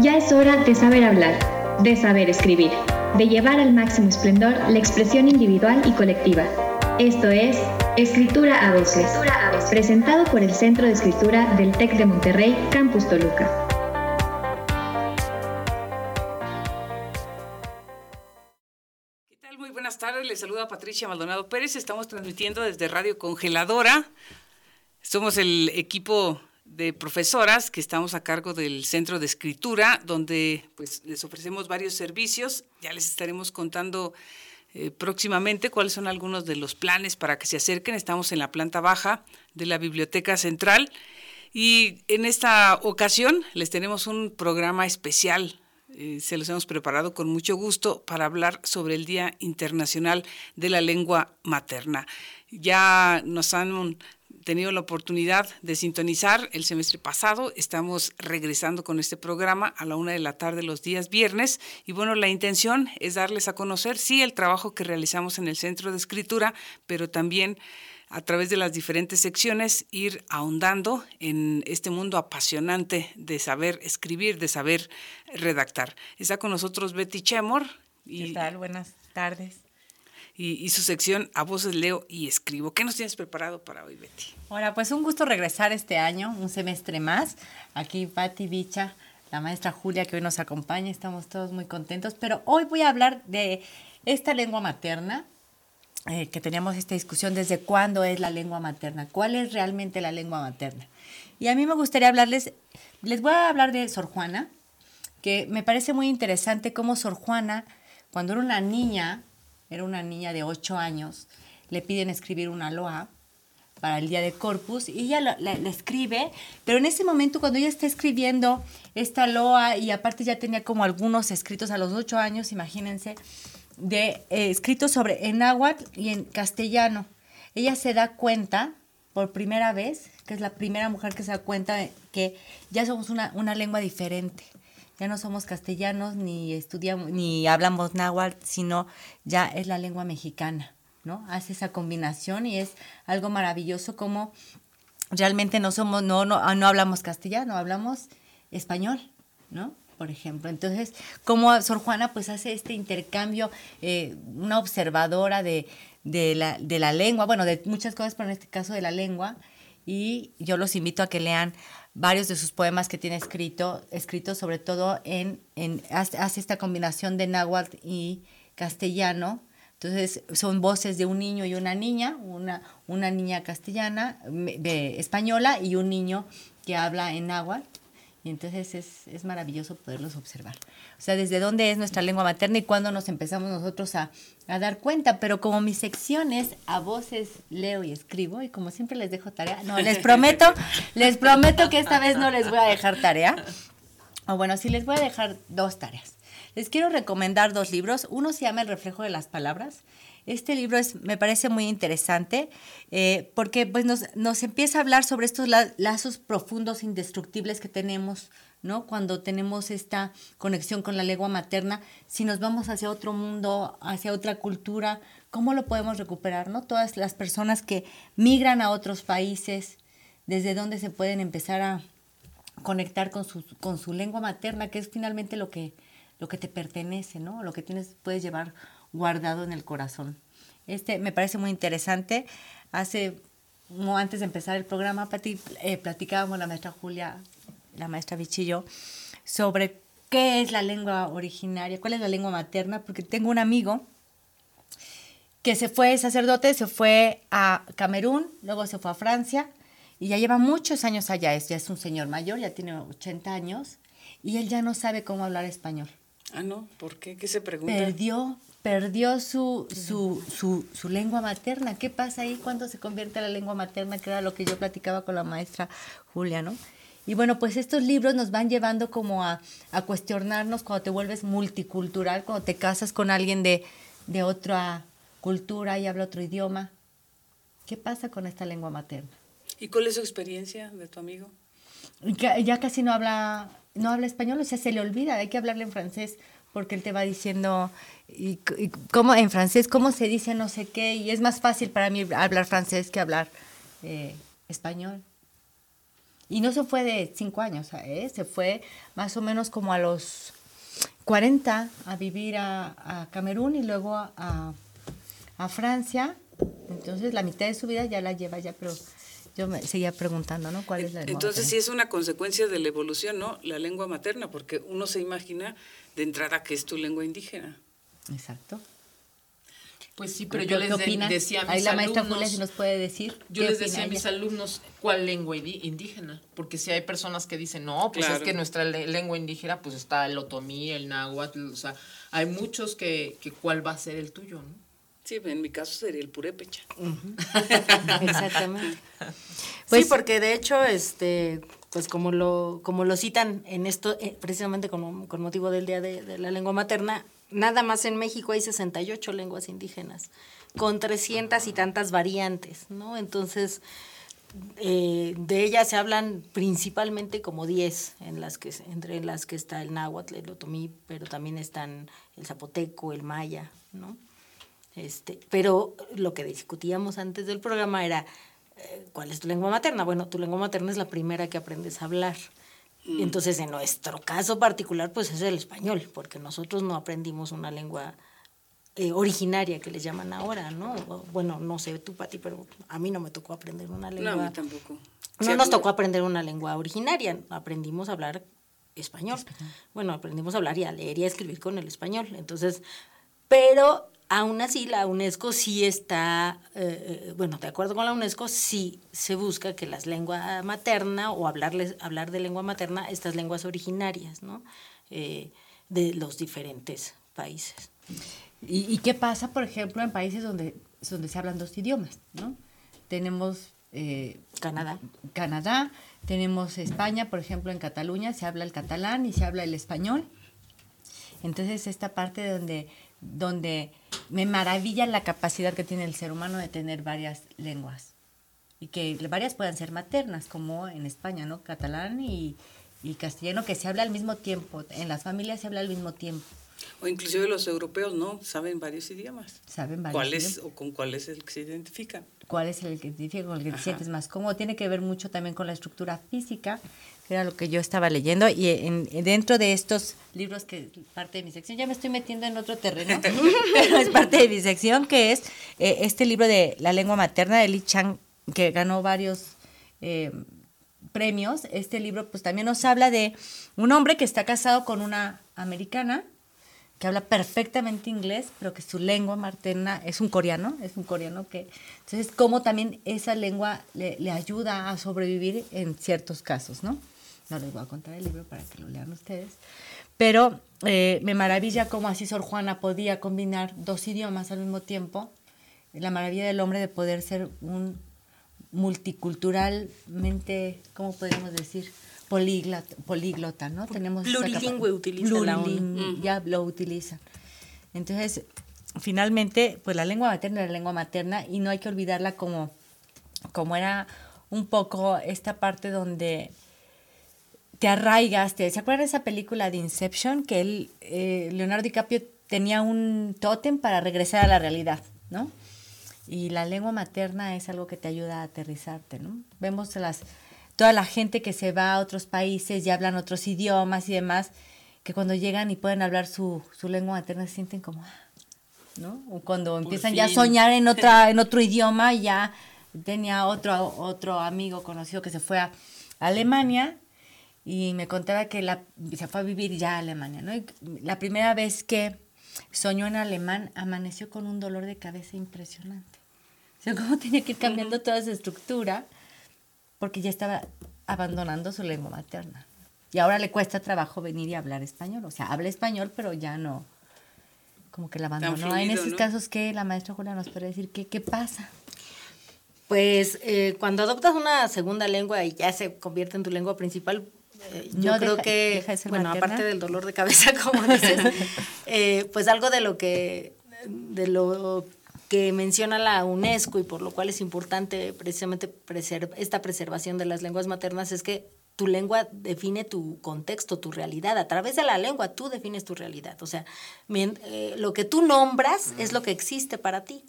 Ya es hora de saber hablar, de saber escribir, de llevar al máximo esplendor la expresión individual y colectiva. Esto es Escritura a veces, presentado por el Centro de Escritura del TEC de Monterrey, Campus Toluca. ¿Qué tal? Muy buenas tardes, les saluda Patricia Maldonado Pérez, estamos transmitiendo desde Radio Congeladora. Somos el equipo de profesoras que estamos a cargo del Centro de Escritura, donde pues les ofrecemos varios servicios. Ya les estaremos contando eh, próximamente cuáles son algunos de los planes para que se acerquen. Estamos en la planta baja de la Biblioteca Central y en esta ocasión les tenemos un programa especial. Eh, se los hemos preparado con mucho gusto para hablar sobre el Día Internacional de la Lengua Materna. Ya nos han tenido la oportunidad de sintonizar el semestre pasado. Estamos regresando con este programa a la una de la tarde los días viernes. Y bueno, la intención es darles a conocer, sí, el trabajo que realizamos en el Centro de Escritura, pero también a través de las diferentes secciones ir ahondando en este mundo apasionante de saber escribir, de saber redactar. Está con nosotros Betty Chemor. Y, ¿Qué tal? Buenas tardes y, su sección A Voces Leo y Escribo. ¿Qué nos tienes preparado para hoy, Betty? Hola, pues un gusto regresar este año, un semestre más. Aquí Patti Bicha, la maestra Julia que hoy nos acompaña, estamos todos muy contentos, pero hoy voy a hablar de esta lengua materna, eh, que teníamos esta discusión desde cuándo es la lengua materna, cuál es realmente la lengua materna. Y a mí me gustaría hablarles, les voy a hablar de Sor Juana, que me parece muy interesante cómo Sor Juana, cuando era una niña, era una niña de 8 años, le piden escribir una loa para el día de Corpus y ella la, escribe, pero en ese momento cuando ella está escribiendo esta loa y aparte ya tenía como algunos escritos a los 8 años, imagínense, de eh, escritos sobre en náhuatl y en castellano. Ella se da cuenta por primera vez, que es la primera mujer que se da cuenta que ya somos una, una lengua diferente ya no somos castellanos ni estudiamos ni hablamos náhuatl, sino ya es la lengua mexicana, ¿no? Hace esa combinación y es algo maravilloso como realmente no somos no no, no hablamos castellano, hablamos español, ¿no? Por ejemplo, entonces, como Sor Juana pues hace este intercambio, eh, una observadora de, de, la, de la lengua, bueno, de muchas cosas, pero en este caso de la lengua, y yo los invito a que lean varios de sus poemas que tiene escrito, escrito sobre todo en, hace, esta combinación de náhuatl y castellano. Entonces son voces de un niño y una niña, una, una niña castellana, española y un niño que habla en náhuatl. Y entonces es, es, maravilloso poderlos observar. O sea, desde dónde es nuestra lengua materna y cuándo nos empezamos nosotros a, a, dar cuenta. Pero como mis secciones a voces leo y escribo, y como siempre les dejo tarea, no, les prometo, les prometo que esta vez no les voy a dejar tarea. O bueno, sí les voy a dejar dos tareas. Les quiero recomendar dos libros. Uno se llama El reflejo de las palabras este libro es, me parece muy interesante eh, porque pues, nos, nos, empieza a hablar sobre estos lazos profundos, indestructibles que tenemos, ¿no? Cuando tenemos esta conexión con la lengua materna, si nos vamos hacia otro mundo, hacia otra cultura, ¿cómo lo podemos recuperar, ¿no? Todas las personas que migran a otros países, desde dónde se pueden empezar a conectar con su, con su lengua materna, que es finalmente lo que, lo que te pertenece, ¿no? Lo que tienes, puedes llevar guardado en el corazón. Este me parece muy interesante. Hace, antes de empezar el programa, eh, platicábamos la maestra Julia, la maestra Bichillo, sobre qué es la lengua originaria, cuál es la lengua materna, porque tengo un amigo que se fue sacerdote, se fue a Camerún, luego se fue a Francia y ya lleva muchos años allá, es, ya es un señor mayor, ya tiene 80 años y él ya no sabe cómo hablar español. Ah, no, ¿por qué? ¿Qué se pregunta? Perdió perdió su, su, su, su, lengua materna. ¿Qué pasa ahí cuando se convierte la lengua materna? Que era lo que yo platicaba con la maestra Julia, ¿no? Y bueno, pues estos libros nos van llevando como a, a cuestionarnos cuando te vuelves multicultural, cuando te casas con alguien de, de otra cultura y habla otro idioma. ¿Qué pasa con esta lengua materna? ¿Y cuál es su experiencia de tu amigo? Ya, ya casi no habla, no habla español, o sea, se le olvida, hay que hablarle en francés porque él te va diciendo y, cómo en francés cómo se dice no sé qué y es más fácil para mí hablar francés que hablar eh, español Y no se fue de cinco años, ¿eh? se fue más o menos como a los 40 a vivir a, a Camerún y luego a, a, a Francia. Entonces la mitad de su vida ya la lleva ya, pero yo me seguía preguntando, ¿no? ¿Cuál es la lengua Entonces materna? sí es una consecuencia de la evolución, ¿no? La lengua materna, porque uno se imagina de entrada que es tu lengua indígena. Exacto. Pues sí, pero ¿Qué- yo les de- decía a mis Ahí la maestra alumnos, Julia si nos puede decir. yo les decía a mis ella. alumnos cuál lengua indígena, porque si hay personas que dicen, no, pues Claro. es que nuestra le- lengua indígena, pues está el otomí, el náhuatl, o sea, hay muchos que, que cuál va a ser el tuyo, ¿no? Sí, en mi caso sería el purépecha. Exactamente. Pues- sí, porque de hecho, este, pues como lo, como lo citan en esto, eh, precisamente con, con motivo del Día de, de la Lengua Materna, nada más en México hay 68 lenguas indígenas, con 300 y tantas variantes, ¿no? Entonces, eh, de ellas se hablan principalmente como 10, en las que, entre las que está el náhuatl, el otomí, pero también están el zapoteco, el maya, ¿no? Este, pero lo que discutíamos antes del programa era, eh, ¿cuál es tu lengua materna? Bueno, tu lengua materna es la primera que aprendes a hablar. Mm. Entonces, en nuestro caso particular, pues es el español, porque nosotros no aprendimos una lengua eh, originaria que les llaman ahora, ¿no? Bueno, no sé tú, Pati, pero a mí no me tocó aprender una No, lengua. a mí tampoco. No Sí, nos tocó aprender una lengua originaria, aprendimos a hablar español. Bueno, aprendimos a hablar y a leer y a escribir con el español. Entonces, pero aún así la UNESCO sí está, eh, eh, bueno, de acuerdo con la UNESCO, sí se busca que las lenguas materna o hablarles, hablar de lengua materna, estas lenguas originarias, ¿no? Eh, de los diferentes países. ¿Y, y qué pasa, por ejemplo, en países donde, donde se hablan dos idiomas, ¿no? Tenemos eh, Canadá. Canadá, tenemos España, por ejemplo, en Cataluña se habla el catalán y se habla el español. Entonces, esta parte donde, donde me maravilla la capacidad que tiene el ser humano de tener varias lenguas y que varias puedan ser maternas, como en España, ¿no? Catalán y, y castellano, que se habla al mismo tiempo. En las familias se habla al mismo tiempo. O inclusive los europeos, ¿no? Saben varios idiomas. Saben varios ¿Cuál es idiomas. o con cuál es el que se identifican? cuál es el que te identifica, con el que te Ajá. sientes más cómodo. Tiene que ver mucho también con la estructura física, era lo que yo estaba leyendo. Y en, en- dentro de estos libros, que es parte de mi sección, ya me estoy metiendo en otro terreno, pero es parte de mi sección, que es eh, este libro de La lengua materna de Li Chang, que ganó varios eh, premios. Este libro pues también nos habla de un hombre que está casado con una americana, que habla perfectamente inglés, pero que su lengua materna es un coreano, es un coreano que... Entonces, cómo también esa lengua le, le ayuda a sobrevivir en ciertos casos, ¿no? No les voy a contar el libro para que lo lean ustedes. Pero eh, me maravilla cómo así Sor Juana podía combinar dos idiomas al mismo tiempo. La maravilla del hombre de poder ser un multiculturalmente, ¿cómo podemos decir? Políglota, políglota ¿no? Tenemos Plurilingüe utiliza la. Plurilingüe, ya lo utilizan. Entonces, finalmente, pues la lengua materna es la lengua materna y no hay que olvidarla como, como era un poco esta parte donde te arraigas. te- ¿Se acuerdan de esa película de Inception? Que él, eh, Leonardo DiCaprio tenía un tótem para regresar a la realidad, ¿no? Y la lengua materna es algo que te ayuda a aterrizarte, ¿no? Vemos las, toda la gente que se va a otros países y hablan otros idiomas y demás, que cuando llegan y pueden hablar su, su lengua materna se sienten como, ah, ¿no? O cuando empiezan ya a soñar en, otra, en otro idioma, ya tenía otro, otro amigo conocido que se fue a Alemania y me contaba que la, se fue a vivir ya a Alemania, ¿no? Y la primera vez que soñó en alemán, amaneció con un dolor de cabeza impresionante. O sea, cómo tenía que ir cambiando toda su estructura porque ya estaba abandonando su lengua materna. Y ahora le cuesta trabajo venir y hablar español. O sea, habla español, pero ya no. Como que la abandonó. en fluido, esos ¿no? casos, ¿qué? La maestra Julia nos puede decir qué, qué pasa. Pues eh, cuando adoptas una segunda lengua y ya se convierte en tu lengua principal, eh, yo No creo deja- que, deja de ser bueno, materna. aparte del dolor de cabeza, como dices, eh, pues algo de lo que, de lo que menciona la UNESCO y por lo cual es importante precisamente preser- esta preservación de las lenguas maternas es que tu lengua define tu contexto, tu realidad. A través de la lengua tú defines tu realidad. O sea, eh, lo que tú nombras es lo que existe para ti.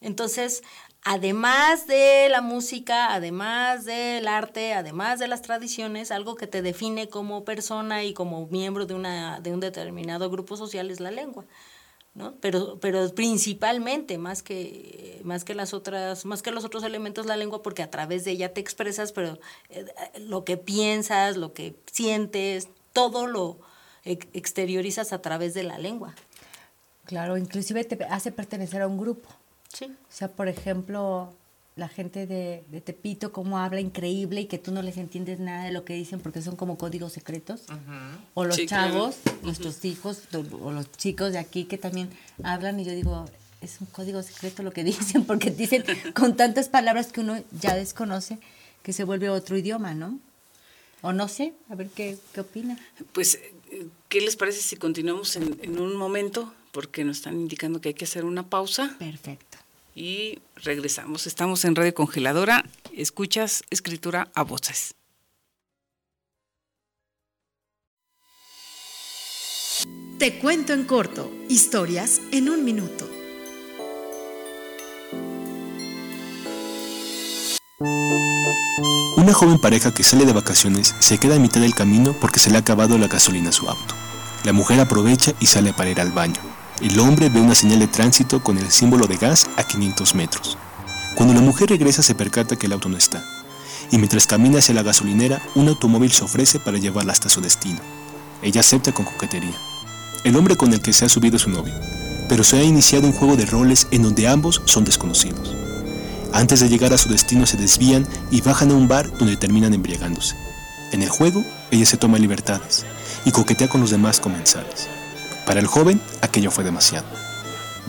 Entonces, además de la música, además del arte, además de las tradiciones, algo que te define como persona y como miembro de, una, de un determinado grupo social es la lengua. ¿no? Pero, pero principalmente, más que, más que las otras, más que los otros elementos, la lengua, porque a través de ella te expresas, pero eh, lo que piensas, lo que sientes, todo lo exteriorizas a través de la lengua. Claro, inclusive te hace pertenecer a un grupo. Sí. O sea, por ejemplo, la gente de, Tepito, cómo habla increíble y que tú no les entiendes nada de lo que dicen porque son como códigos secretos. O los chavos, nuestros hijos, o los chicos de aquí que también hablan y yo digo, es un código secreto lo que dicen porque dicen con tantas palabras que uno ya desconoce que se vuelve otro idioma, ¿no? O no sé, a ver qué, qué opina. Pues, ¿qué les parece si continuamos en, en un momento? Porque nos están indicando que hay que hacer una pausa. Perfecto y regresamos. Estamos en Radio Congeladora. Escuchas escritura a voces. Te cuento en corto, historias en un minuto. Una joven pareja que sale de vacaciones se queda a mitad del camino porque se le ha acabado la gasolina a su auto. La mujer aprovecha y sale para ir al baño. El hombre ve una señal de tránsito con el símbolo de gas a 500 metros. Cuando la mujer regresa se percata que el auto no está, y mientras camina hacia la gasolinera, un automóvil se ofrece para llevarla hasta su destino. Ella acepta con coquetería. El hombre con el que se ha subido es su novio, pero se ha iniciado un juego de roles en donde ambos son desconocidos. Antes de llegar a su destino se desvían y bajan a un bar donde terminan embriagándose. En el juego, ella se toma libertades y coquetea con los demás comensales. Para el joven, aquello fue demasiado.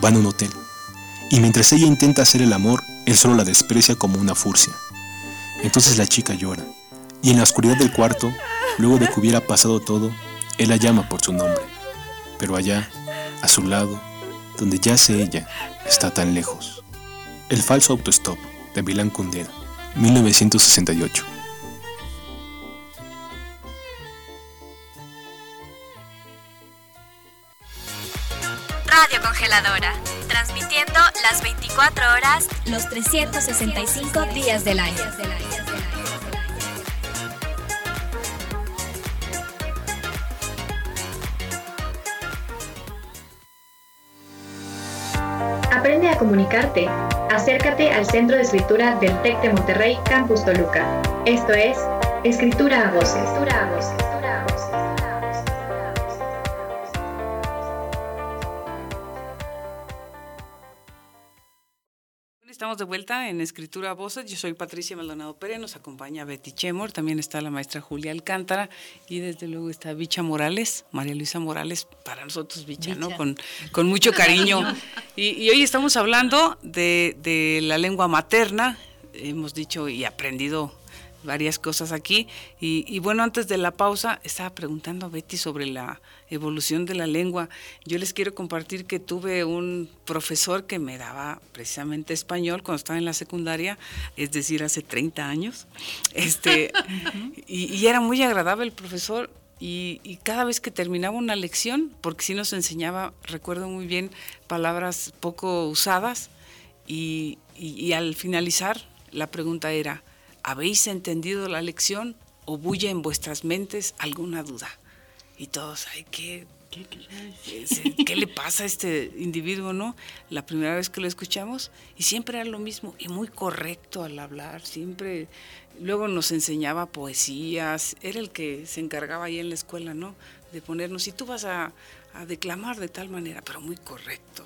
Van a un hotel, y mientras ella intenta hacer el amor, él solo la desprecia como una furcia. Entonces la chica llora, y en la oscuridad del cuarto, luego de que hubiera pasado todo, él la llama por su nombre. Pero allá, a su lado, donde yace ella, está tan lejos. El falso autostop de Milán Kundera, 1968. Radio Congeladora, transmitiendo las 24 horas, los 365 días del año. Aprende a comunicarte. Acércate al Centro de Escritura del TEC de Monterrey, Campus Toluca. Esto es Escritura a Voces. Escritura a voces. Estamos de vuelta en Escritura a Voces. Yo soy Patricia Maldonado Pérez, nos acompaña Betty Chemor, también está la maestra Julia Alcántara y desde luego está Bicha Morales, María Luisa Morales, para nosotros Bicha, ¿no? Con, con mucho cariño. y, hoy estamos hablando de, de la lengua materna, hemos dicho y aprendido varias cosas aquí. Y, bueno, antes de la pausa estaba preguntando a Betty sobre la evolución de la lengua. Yo les quiero compartir que tuve un profesor que me daba precisamente español cuando estaba en la secundaria, es decir, hace 30 años. Este, y, era muy agradable el profesor. Y, cada vez que terminaba una lección, porque sí nos enseñaba, recuerdo muy bien, palabras poco usadas, y al finalizar la pregunta era, ¿habéis entendido la lección o bulle en vuestras mentes alguna duda? Y todos, ay, ¿qué, qué, le pasa a este individuo, no? La primera vez que lo escuchamos, y siempre era lo mismo, y muy correcto al hablar, siempre, luego nos enseñaba poesías, era el que se encargaba ahí en la escuela, ¿no? De ponernos, y tú vas a, a declamar de tal manera, pero muy correcto,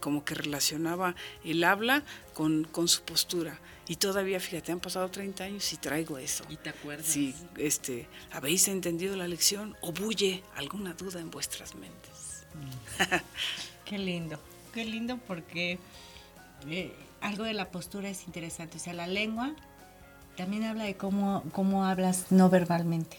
como que relacionaba el habla con, con su postura. Y todavía, fíjate, han pasado 30 años y traigo eso. ¿Y te acuerdas? Sí, este, ¿habéis entendido la lección o bulle alguna duda en vuestras mentes? qué lindo, qué lindo porque eh, algo de la postura es interesante. O sea, la lengua también habla de cómo, cómo hablas no verbalmente.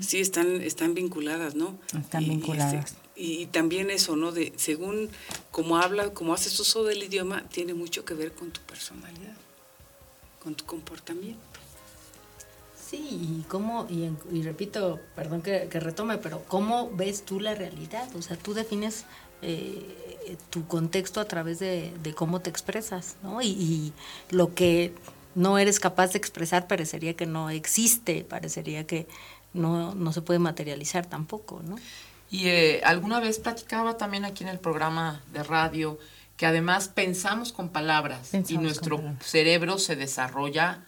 Sí, están, están vinculadas, ¿no? Están este, vinculadas y, también eso, ¿no? De según cómo habla, cómo haces uso del idioma, tiene mucho que ver con tu personalidad, con tu comportamiento. Sí, y cómo, y, repito, perdón que, retome, pero ¿cómo ves tú la realidad? O sea, tú defines eh, tu contexto a través de, de cómo te expresas, ¿no? Y, y lo que no eres capaz de expresar parecería que no existe, parecería que no, no se puede materializar tampoco, ¿no? Y eh, alguna vez platicaba también aquí en el programa de radio que además pensamos con palabras y nuestro palabras. cerebro se desarrolla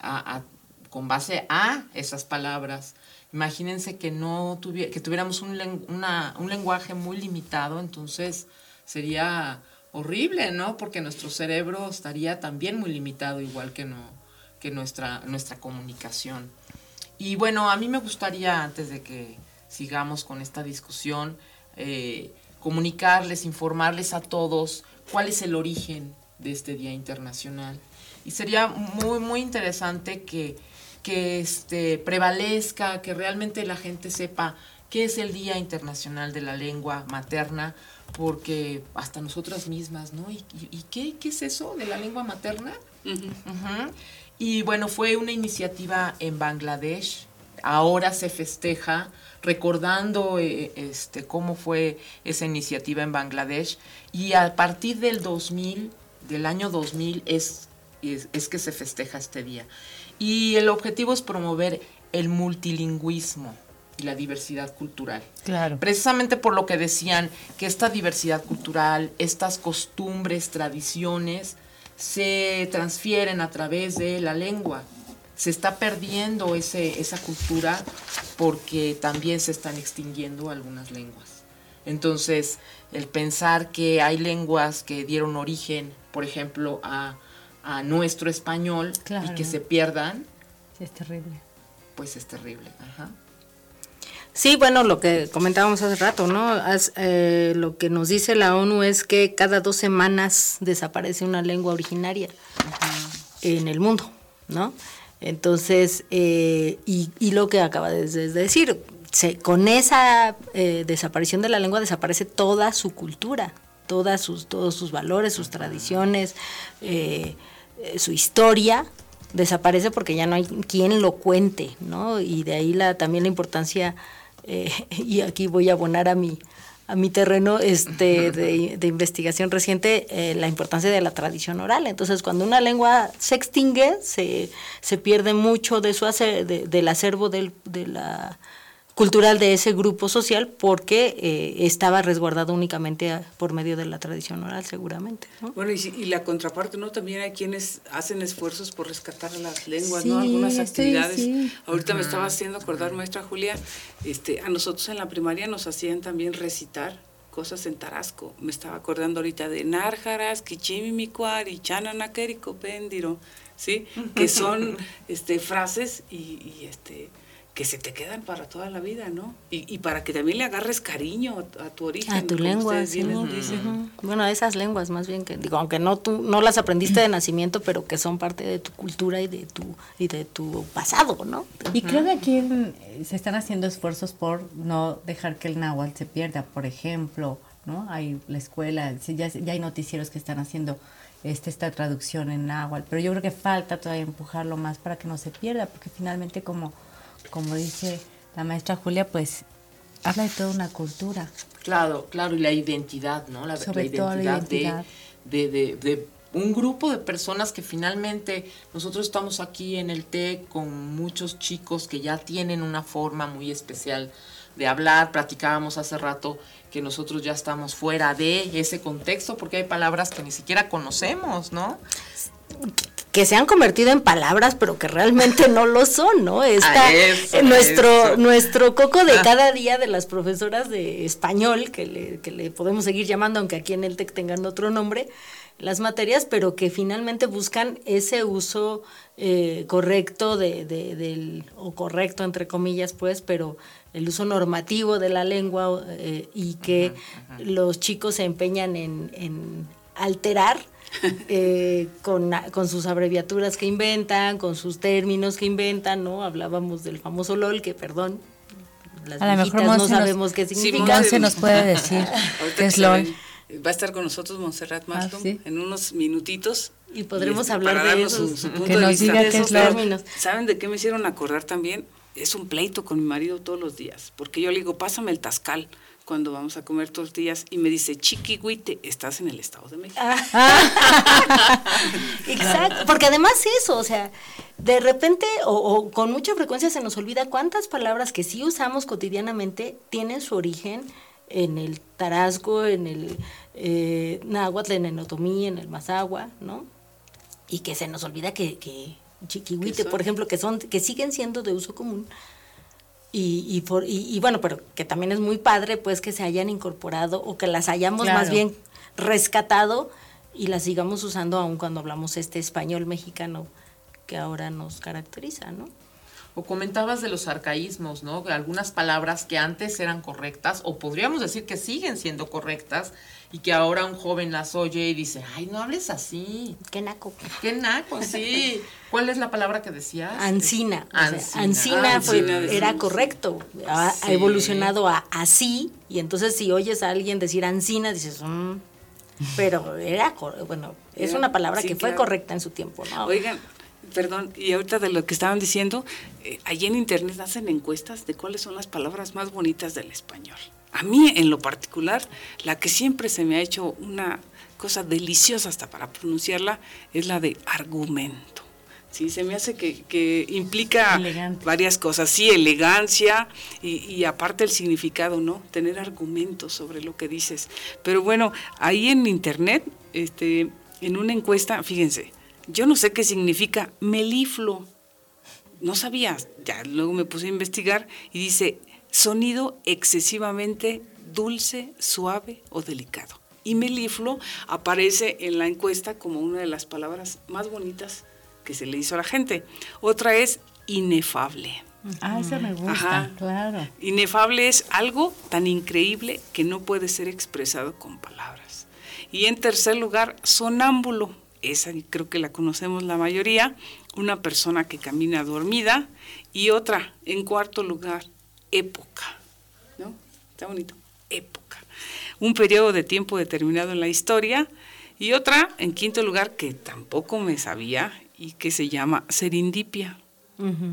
a- a- con base a esas palabras. Imagínense que no tuvie- que tuviéramos un, una- un lenguaje muy limitado, entonces sería horrible, ¿no? Porque nuestro cerebro estaría también muy limitado, igual que, no, que nuestra, nuestra comunicación. Y bueno, a mí me gustaría, antes de que sigamos con esta discusión, eh, comunicarles, informarles a todos cuál es el origen de este Día Internacional. Y sería muy, muy interesante que, que este, prevalezca, que realmente la gente sepa qué es el Día Internacional de la Lengua Materna, porque hasta nosotras mismas, ¿no? ¿Y, qué, qué es eso de la lengua materna? Y bueno, fue una iniciativa en Bangladesh. Ahora se festeja recordando eh, este, cómo fue esa iniciativa en Bangladesh. Y a partir del 2000, del año 2000, es, es, es que se festeja este día. Y el objetivo es promover el multilingüismo y la diversidad cultural. Claro. Precisamente por lo que decían que esta diversidad cultural, estas costumbres, tradiciones, se transfieren a través de la lengua. Se está perdiendo ese, esa cultura porque también se están extinguiendo algunas lenguas. Entonces, el pensar que hay lenguas que dieron origen, por ejemplo, a, a nuestro español y que se pierdan, Sí, es terrible. pues es terrible. Ajá. Sí, bueno, lo que comentábamos hace rato, ¿no? Eh, lo que nos dice la ONU es que cada dos semanas desaparece una lengua originaria en el mundo, ¿no? Entonces, eh, y, y lo que acaba de, de decir, con esa eh, desaparición de la lengua desaparece toda su cultura, todas sus, todos sus valores, sus tradiciones, eh, eh, su historia desaparece porque ya no hay quien lo cuente, ¿no? Y de ahí la, también la importancia, eh, y aquí voy a abonar a mi, a mi terreno este, de, de investigación reciente, eh, la importancia de la tradición oral. Entonces, cuando una lengua se extingue, se, se pierde mucho de su acer- de- del acervo del, de la cultural de ese grupo social porque eh, estaba resguardado únicamente a- por medio de la tradición oral, seguramente. ¿no? Bueno, y, la contraparte, ¿no? También hay quienes hacen esfuerzos por rescatar las lenguas, Sí, ¿no? Algunas actividades. sí. Ahorita me estaba haciendo acordar, maestra Julia, este, a nosotros en la primaria nos hacían también recitar cosas en Tarasco. Me estaba acordando ahorita de Nárjaras, Kichimimicuar y Chananakerico Pendiro, ¿sí? Que son este, frases y, y, este que se te quedan para toda la vida, ¿no? Y, y para que también le agarres cariño a, a tu origen. A tu lengua, sí. Bueno, a esas lenguas más bien que digo, aunque no tú no las aprendiste de nacimiento, pero que son parte de tu cultura y de tu y de tu pasado, ¿no? Y creo que aquí eh, se están haciendo esfuerzos por no dejar que el náhuatl se pierda, por ejemplo, ¿no? Hay la escuela, sí, ya, ya hay noticieros que están haciendo este, esta traducción en náhuatl, pero yo creo que falta todavía empujarlo más para que no se pierda, porque finalmente, como, como dice la maestra Julia, pues habla de toda una cultura. Claro, claro, y la identidad, ¿no? La, Sobre la todo la identidad, identidad. De, de, de, de un grupo de personas que finalmente nosotros estamos aquí en el TEC con muchos chicos que ya tienen una forma muy especial de hablar. Platicábamos hace rato que nosotros ya estamos fuera de ese contexto porque hay palabras que ni siquiera conocemos, ¿no? Que se han convertido en palabras, pero que realmente no lo son, ¿no? Está eso, nuestro, eso. nuestro coco de Ah. cada día de las profesoras de español, que le, que le podemos seguir llamando, aunque aquí en el TEC tengan otro nombre, las materias, pero que finalmente buscan ese uso eh, correcto de, de- del, o correcto entre comillas, pues, pero el uso normativo de la lengua eh, y que los chicos se empeñan en, en alterar eh, con, con sus abreviaturas que inventan, con sus términos que inventan, ¿no? Hablábamos del famoso LOL, que perdón, las A mejor no nos- sabemos qué Sí, significa. Monse nos puede decir qué es se LOL. Va a estar con nosotros Montserrat Maston sí. en unos minutitos. Y podremos hablar de su, su punto Que de nos vista. diga de qué esos es LOL. términos. ¿Saben de qué me hicieron acordar también? es un pleito con mi marido todos los días, porque yo le digo, pásame el tascal cuando vamos a comer días y me dice, chiquihuite, estás en el Estado de México. Exacto, porque además eso, o sea, de repente o, o con mucha frecuencia se nos olvida cuántas palabras que sí usamos cotidianamente tienen su origen en el tarasco, en el eh, náhuatl, en el otomí, en el mazagua, ¿no? Y que se nos olvida que, que chiquihuite, por ejemplo, que son que siguen siendo de uso común. Y, y, por, y, y bueno, pero que también es muy padre, pues, que se hayan incorporado o que las hayamos Claro. más bien rescatado y las sigamos usando aun cuando hablamos este español mexicano que ahora nos caracteriza, ¿no? O comentabas de los arcaísmos, ¿no? Algunas palabras que antes eran correctas, o podríamos decir que siguen siendo correctas, y que ahora un joven las oye y dice, ay, no hables así. Qué naco. Qué naco, sí. ¿Cuál es la palabra que decías? Ancina. o sea, Ancina. ancina, Ah, fue- era correcto. Ha, evolucionado a así. Y entonces si oyes a alguien decir ancina, dices, "Mm". pero era, cor- bueno, es Era- una palabra sí, que fue claro. correcta en su tiempo, ¿no? Oigan, perdón, y ahorita de lo que estaban diciendo, eh, allí en internet hacen encuestas de cuáles son las palabras más bonitas del español. A mí, en lo particular, la que siempre se me ha hecho una cosa deliciosa hasta para pronunciarla es la de argumento. Sí, se me hace que, que implica Elegante. varias cosas, sí, elegancia y, y aparte el significado, ¿no? Tener argumentos sobre lo que dices. Pero bueno, ahí en internet, este, en una encuesta, fíjense, yo no sé qué significa meliflo. No sabía, ya luego me puse a investigar y dice sonido excesivamente dulce, suave o delicado. Y meliflo aparece en la encuesta como una de las palabras más bonitas que se le hizo a la gente. Otra es inefable. Ah, eso me gusta, Ajá. claro. Inefable es algo tan increíble que no puede ser expresado con palabras. Y en tercer lugar, sonámbulo. Esa creo que la conocemos la mayoría, una persona que camina dormida. Y otra, en cuarto lugar, época. ¿No? Está bonito. Época. Un periodo de tiempo determinado en la historia. Y otra, en quinto lugar, que tampoco me sabía y que se llama serendipia.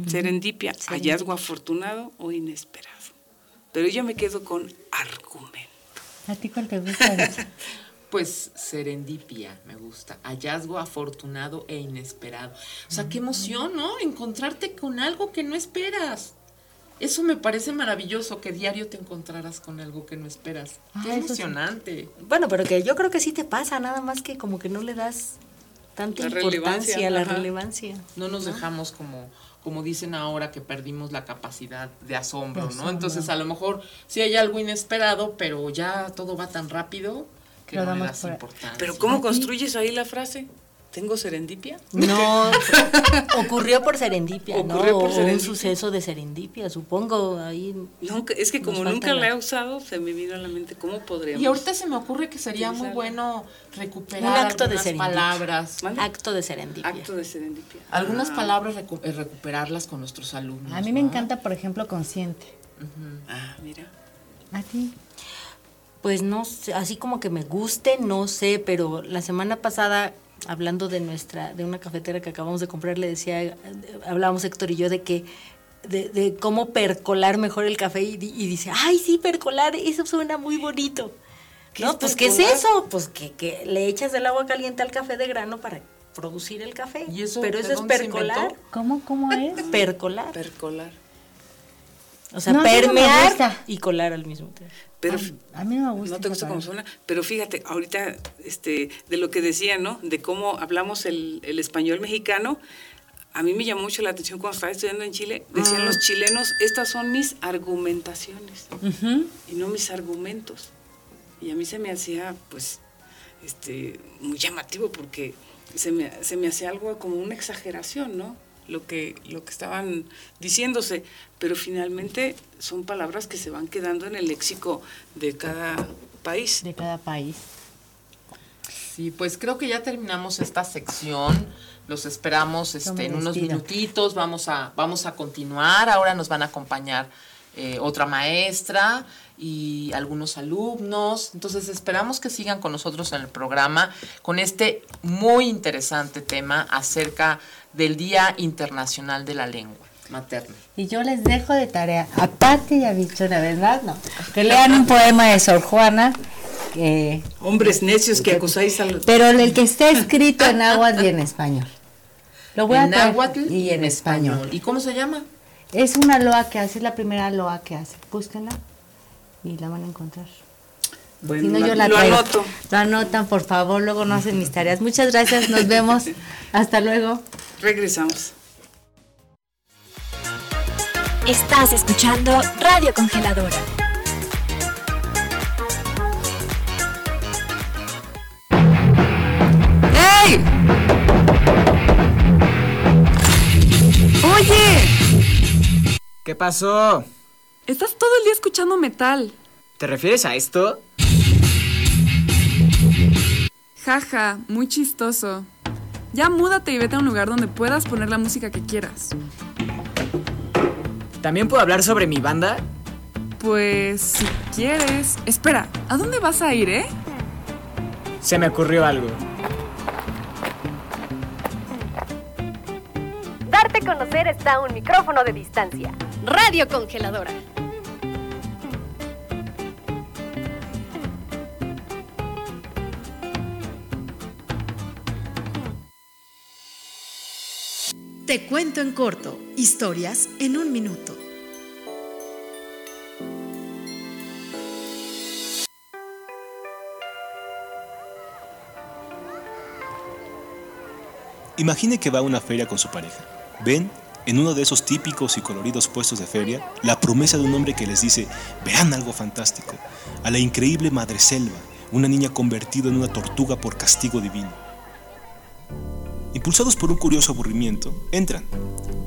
Serendipia, hallazgo afortunado o inesperado. Pero yo me quedo con argumento. ¿A ti cuál te gusta? Pues serendipia, me gusta. Hallazgo afortunado e inesperado. O sea, qué emoción, ¿no? Encontrarte con algo que no esperas. Eso me parece maravilloso, que diario te encontraras con algo que no esperas. Ah, Qué sí. emocionante. Bueno, pero que yo creo que sí te pasa, nada más que como que no le das tanta La importancia relevancia, a la ajá. relevancia. No nos dejamos como, como dicen ahora que perdimos la capacidad de asombro, ¿no? Entonces a lo mejor sí hay algo inesperado, pero ya todo va tan rápido que Lo no le das por- importancia. Pero ¿cómo construyes ahí la frase? ¿Tengo serendipia? No, ocurrió por serendipia, Ocurrió ¿no? por O serendipia. un suceso de serendipia, supongo, ahí. Nunca, es que como nunca la he usado, se me vino a la mente cómo podríamos. Y ahorita se me ocurre que sería muy bueno recuperar Un acto de algunas serendipia. palabras. ¿Mande? Acto de serendipia. Acto de serendipia. Algunas Ah, palabras recu- eh, recuperarlas con nuestros alumnos. A mí me ¿no? encanta, por ejemplo, consciente. Ah, mira. ¿A ti? Pues no sé, así como que me guste, no sé, pero la semana pasada, hablando de nuestra, de una cafetera que acabamos de comprar, le decía, eh, hablábamos Héctor y yo de que, de, de cómo percolar mejor el café y, di- y dice, ay, sí, percolar, eso suena muy bonito. ¿Qué ¿No? es Pues, ¿qué es eso? Pues que, que le echas el agua caliente al café de grano para producir el café. ¿Y eso pero eso es percolar. ¿Cómo, cómo es? Percolar. Percolar. O sea, No, no permear y colar al mismo tiempo. Pero A mí no me gusta. no te gusta cómo suena, pero fíjate, ahorita este, de lo que decía, ¿no? De cómo hablamos el, el español mexicano, a mí me llamó mucho la atención cuando estaba estudiando en Chile, decían los chilenos, estas son mis argumentaciones y no mis argumentos. Y a mí se me hacía, pues, este, muy llamativo porque se me, se me hacía algo como una exageración, ¿no? Lo que, lo que estaban diciéndose, pero finalmente son palabras que se van quedando en el léxico de cada país. De cada país. Sí, pues creo que ya terminamos esta sección. Los esperamos este, en unos minutitos. Vamos a, vamos a continuar. Ahora nos van a acompañar eh, otra maestra y algunos alumnos. Entonces esperamos que sigan con nosotros en el programa con este muy interesante tema acerca del Día Internacional de la Lengua. materna. Y yo les dejo de tarea a Pati y a Bicho una vez más, no, que lean un poema de Sor Juana, que, Hombres necios que acusáis al... pero el que está escrito en náhuatl y en español. Lo voy a en traer- náhuatl y en español. ¿Y cómo se llama? Es una loa que hace, es la primera loa que hace. Búsquenla y la van a encontrar. Bueno, Si no, yo la lo traigo. anoto. Lo anotan, por favor, luego no hacen mis tareas. Muchas gracias, nos vemos. Hasta luego. Regresamos. Estás escuchando Radio Congeladora. ¡Ey! Oye, ¿Qué pasó? estás todo el día escuchando metal. ¿Te refieres a esto? Jaja, muy chistoso. Ya múdate y vete a un lugar donde puedas poner la música que quieras. ¿También puedo hablar sobre mi banda? Pues si quieres. Espera, ¿a dónde vas a ir, eh? Se me ocurrió algo. Darte a conocer está a un micrófono de distancia. Radio Congeladora. Te cuento en corto, historias en un minuto. Imagine que va a una feria con su pareja. Ven, en uno de esos típicos y coloridos puestos de feria, la promesa de un hombre que les dice, verán algo fantástico, a la increíble madre selva, una niña convertida en una tortuga por castigo divino. Impulsados por un curioso aburrimiento, entran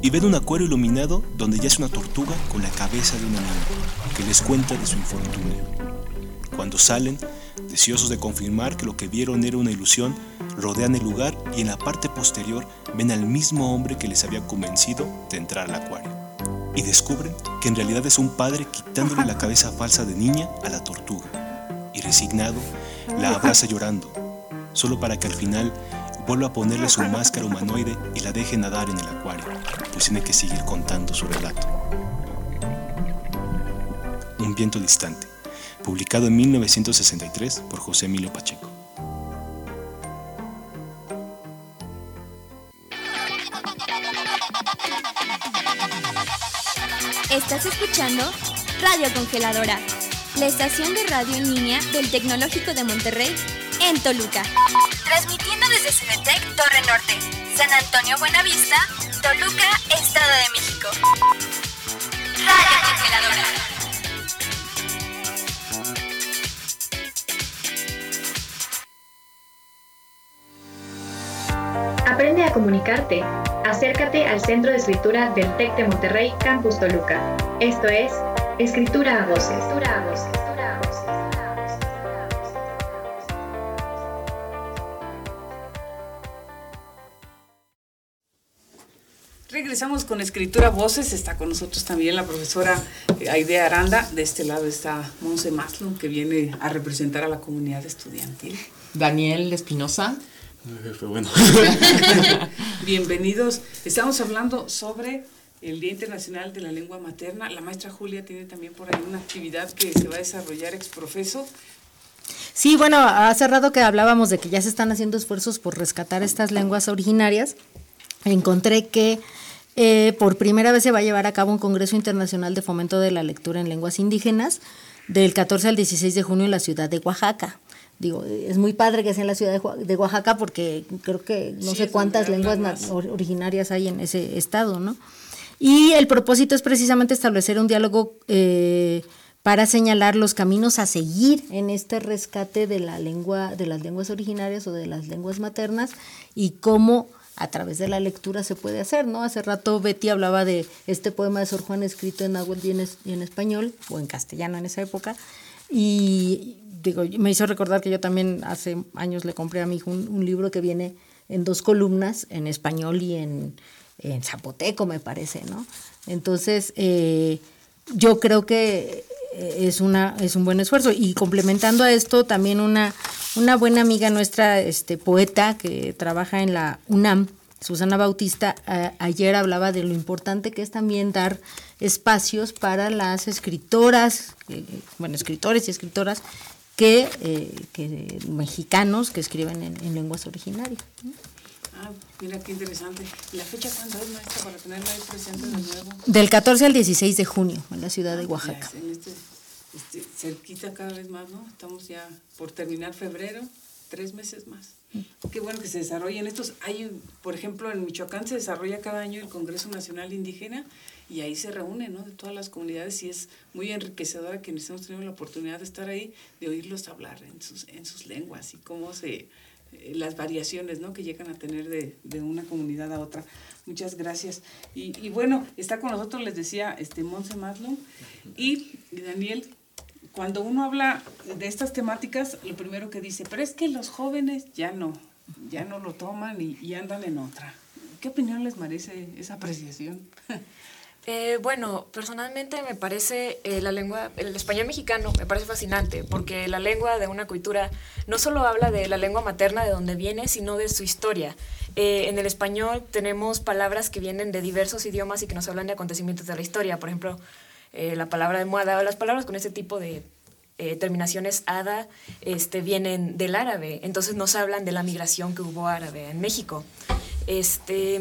y ven un acuario iluminado donde yace una tortuga con la cabeza de una niña, que les cuenta de su infortunio. Cuando salen, deseosos de confirmar que lo que vieron era una ilusión, rodean el lugar y en la parte posterior ven al mismo hombre que les había convencido de entrar al acuario. Y descubren que en realidad es un padre quitándole la cabeza falsa de niña a la tortuga. Y resignado, la abraza llorando, solo para que al final vuelva a ponerle su máscara humanoide y la deje nadar en el acuario, pues tiene que seguir contando su relato. Un viento distante, publicado en 1963 por José Emilio Pacheco. Estás escuchando Radio Congeladora, la estación de radio en línea del Tecnológico de Monterrey en Toluca. Transmitiendo desde Cinetec Torre Norte, San Antonio Buenavista, Toluca, Estado de México. Radio Congeladora. Aprende a comunicarte. Acércate al Centro de Escritura del TEC de Monterrey, Campus Toluca. Esto es Escritura a Voces. Escritura a Voces. Regresamos con Escritura Voces. Está con nosotros también la profesora eh, Aidea Aranda. De este lado está Monse Maslon, que viene a representar a la comunidad estudiantil. Daniel Espinosa. Bueno. Bienvenidos. Estamos hablando sobre el Día Internacional de la Lengua Materna. La maestra Julia tiene también por ahí una actividad que se va a desarrollar ex profeso. Sí, bueno, hace rato que hablábamos de que ya se están haciendo esfuerzos por rescatar estas lenguas originarias. Encontré que eh, por primera vez se va a llevar a cabo un Congreso Internacional de Fomento de la Lectura en Lenguas Indígenas del 14 al 16 de junio en la ciudad de Oaxaca. Digo, es muy padre que sea en la ciudad de Oa- de Oaxaca porque creo que no Sí, sé cuántas lenguas originarias hay en ese estado, ¿no? Y el propósito es precisamente establecer un diálogo eh, para señalar los caminos a seguir en este rescate de la lengua, de las lenguas originarias o de las lenguas maternas y cómo a través de la lectura se puede hacer, ¿no? Hace rato Betty hablaba de este poema de Sor Juan escrito en náhuatl y en, español, o en castellano en esa época, y digo, me hizo recordar que yo también hace años le compré a mi hijo un, libro que viene en dos columnas, en español y en, zapoteco, me parece, ¿no? Entonces, eh, yo creo que es, una, es un buen esfuerzo. Y complementando a esto, también una, una buena amiga nuestra, este, poeta, que trabaja en la UNAM, Susana Bautista ayer hablaba de lo importante que es también dar espacios para las escritoras, eh, bueno, escritores y escritoras que, eh, que mexicanos que escriben en, en lenguas originarias. Ah, mira qué interesante. ¿Y la fecha cuándo es, maestra, para tenerla ahí presente de nuevo? Del 14 al 16 de junio en la ciudad de Ya Oaxaca. es en este, este, cerquita cada vez más, ¿no? Estamos ya por terminar febrero, tres meses más. Qué bueno que se desarrollen estos. Hay, por ejemplo, en Michoacán se desarrolla cada año el Congreso Nacional Indígena y ahí se reúnen, ¿no? De todas las comunidades y es muy enriquecedora quienes hemos tenido la oportunidad de estar ahí, de oírlos hablar en sus, en sus lenguas y cómo se las variaciones ¿no? que llegan a tener de, de una comunidad a otra. Muchas gracias. Y, y bueno, está con nosotros, les decía, este Monse Maslum y Daniel. Cuando uno habla de estas temáticas, lo primero que dice, pero es que los jóvenes ya no, ya no lo toman y, y andan en otra. ¿Qué opinión les merece esa apreciación? Eh, bueno, personalmente me parece eh, la lengua, el español mexicano me parece fascinante, porque la lengua de una cultura no solo habla de la lengua materna de donde viene, sino de su historia. Eh, en el español tenemos palabras que vienen de diversos idiomas y que nos hablan de acontecimientos de la historia. Por ejemplo, eh, la palabra de o las palabras con ese tipo de eh, terminaciones ada este, vienen del árabe. Entonces nos hablan de la migración que hubo árabe en México. Este,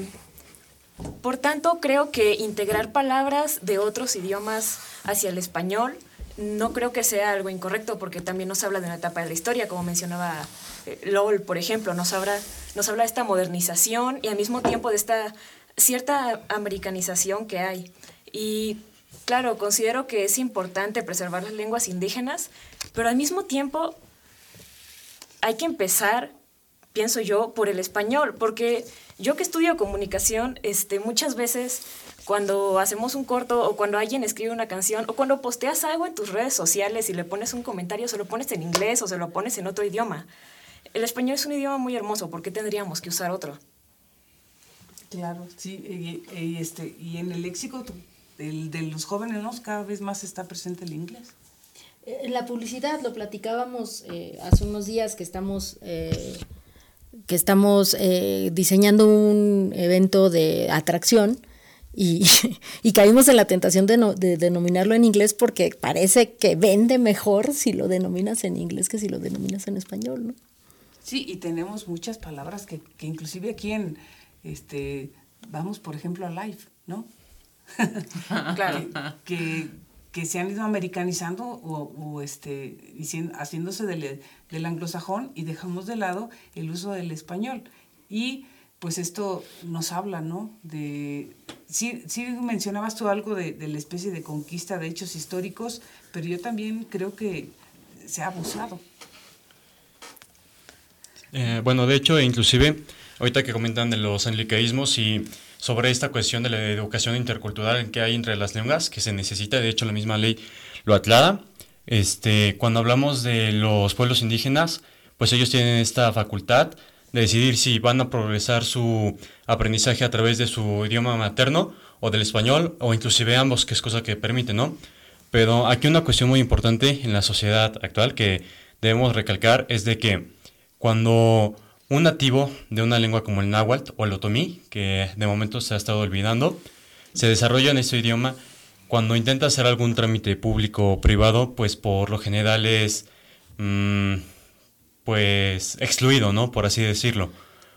por tanto, creo que integrar palabras de otros idiomas hacia el español no creo que sea algo incorrecto porque también nos habla de una etapa de la historia, como mencionaba eh, Lowell, por ejemplo, nos habla, nos habla de esta modernización y al mismo tiempo de esta cierta americanización que hay. Y claro, considero que es importante preservar las lenguas indígenas, pero al mismo tiempo hay que empezar, pienso yo, por el español, porque yo que estudio comunicación, este, muchas veces cuando hacemos un corto o cuando alguien escribe una canción o cuando posteas algo en tus redes sociales y le pones un comentario, se lo pones en inglés o se lo pones en otro idioma. El español es un idioma muy hermoso, ¿por qué tendríamos que usar otro? Claro, sí, y, y este, y en el léxico del- de los jóvenes, ¿no? Cada vez más está presente el inglés. En la publicidad lo platicábamos eh, hace unos días que estamos eh, que estamos eh, diseñando un evento de atracción y, y caímos en la tentación de, no- de denominarlo en inglés porque parece que vende mejor si lo denominas en inglés que si lo denominas en español, ¿no? Sí, y tenemos muchas palabras que, que inclusive aquí en, este, vamos por ejemplo a live, ¿no? Claro. que, que se han ido americanizando o, este, dicien- haciéndose del, del anglosajón y dejamos de lado el uso del español. Y pues esto nos habla, ¿no? De, sí, sí mencionabas tú algo de, de la especie de conquista de hechos históricos, pero yo también creo que se ha abusado. Eh, bueno, de hecho, inclusive, ahorita que comentan de los anglicaísmos y sobre esta cuestión de la educación intercultural que hay entre las lenguas, que se necesita, de hecho la misma ley lo aclara, este, cuando hablamos de los pueblos indígenas, pues ellos tienen esta facultad de decidir si van a progresar su aprendizaje a través de su idioma materno o del español, o inclusive ambos, que es cosa que permite, ¿no? Pero aquí una cuestión muy importante en la sociedad actual que debemos recalcar es de que cuando un nativo de una lengua como el náhuatl o el otomí, que de momento se ha estado olvidando, se desarrolla en este idioma, cuando intenta hacer algún trámite público o privado, pues por lo general es mm, pues excluido, ¿no? Por así decirlo.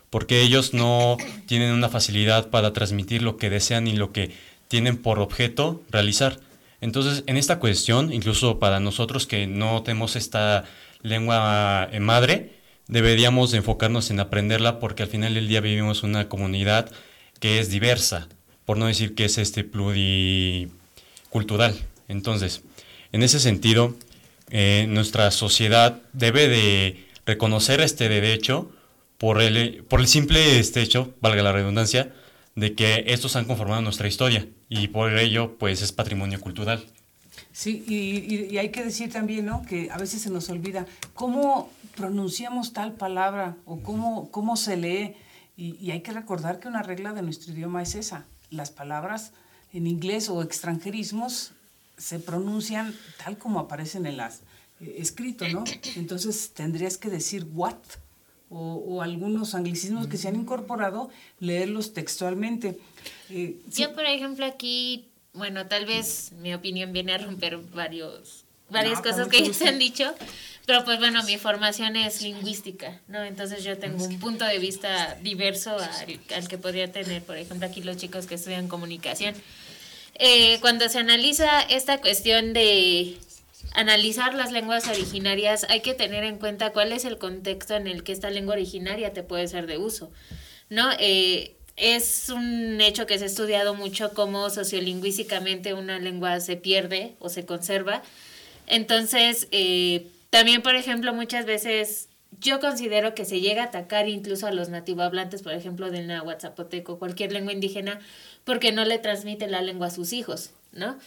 Porque ellos no tienen una facilidad para transmitir lo que desean y lo que tienen por objeto realizar. Entonces, en esta cuestión, incluso para nosotros que no tenemos esta lengua eh, madre, deberíamos de enfocarnos en aprenderla porque al final del día vivimos una comunidad que es diversa, por no decir que es este pluricultural. Entonces, en ese sentido, eh, nuestra sociedad debe de reconocer este derecho por el, por el simple este hecho, valga la redundancia, de que estos han conformado nuestra historia y por ello pues es patrimonio cultural. Sí, y, y- y hay que decir también, ¿no? Que a veces se nos olvida cómo pronunciamos tal palabra o cómo, cómo se lee. Y, y hay que recordar que una regla de nuestro idioma es esa. Las palabras en inglés o extranjerismos se pronuncian tal como aparecen en las eh, escrito, ¿no? Entonces tendrías que decir what o, algunos anglicismos que se han incorporado, leerlos textualmente. Eh, Yo, por ejemplo, aquí, bueno, tal vez mi opinión viene a romper varios varias cosas que ya se han dicho, pero pues bueno, mi formación es lingüística, ¿no? Entonces yo tengo un punto de vista diverso al, que podría tener, por ejemplo, aquí los chicos que estudian comunicación. Eh, cuando se analiza esta cuestión de analizar las lenguas originarias, hay que tener en cuenta cuál es el contexto en el que esta lengua originaria te puede ser de uso, ¿no? Eh, es un hecho que se ha estudiado mucho cómo sociolingüísticamente una lengua se pierde o se conserva. Entonces, eh, también, por ejemplo, muchas veces yo considero que se llega a atacar incluso a los nativohablantes, por ejemplo, del náhuatl, zapoteco, cualquier lengua indígena, porque no le transmite la lengua a sus hijos, ¿no?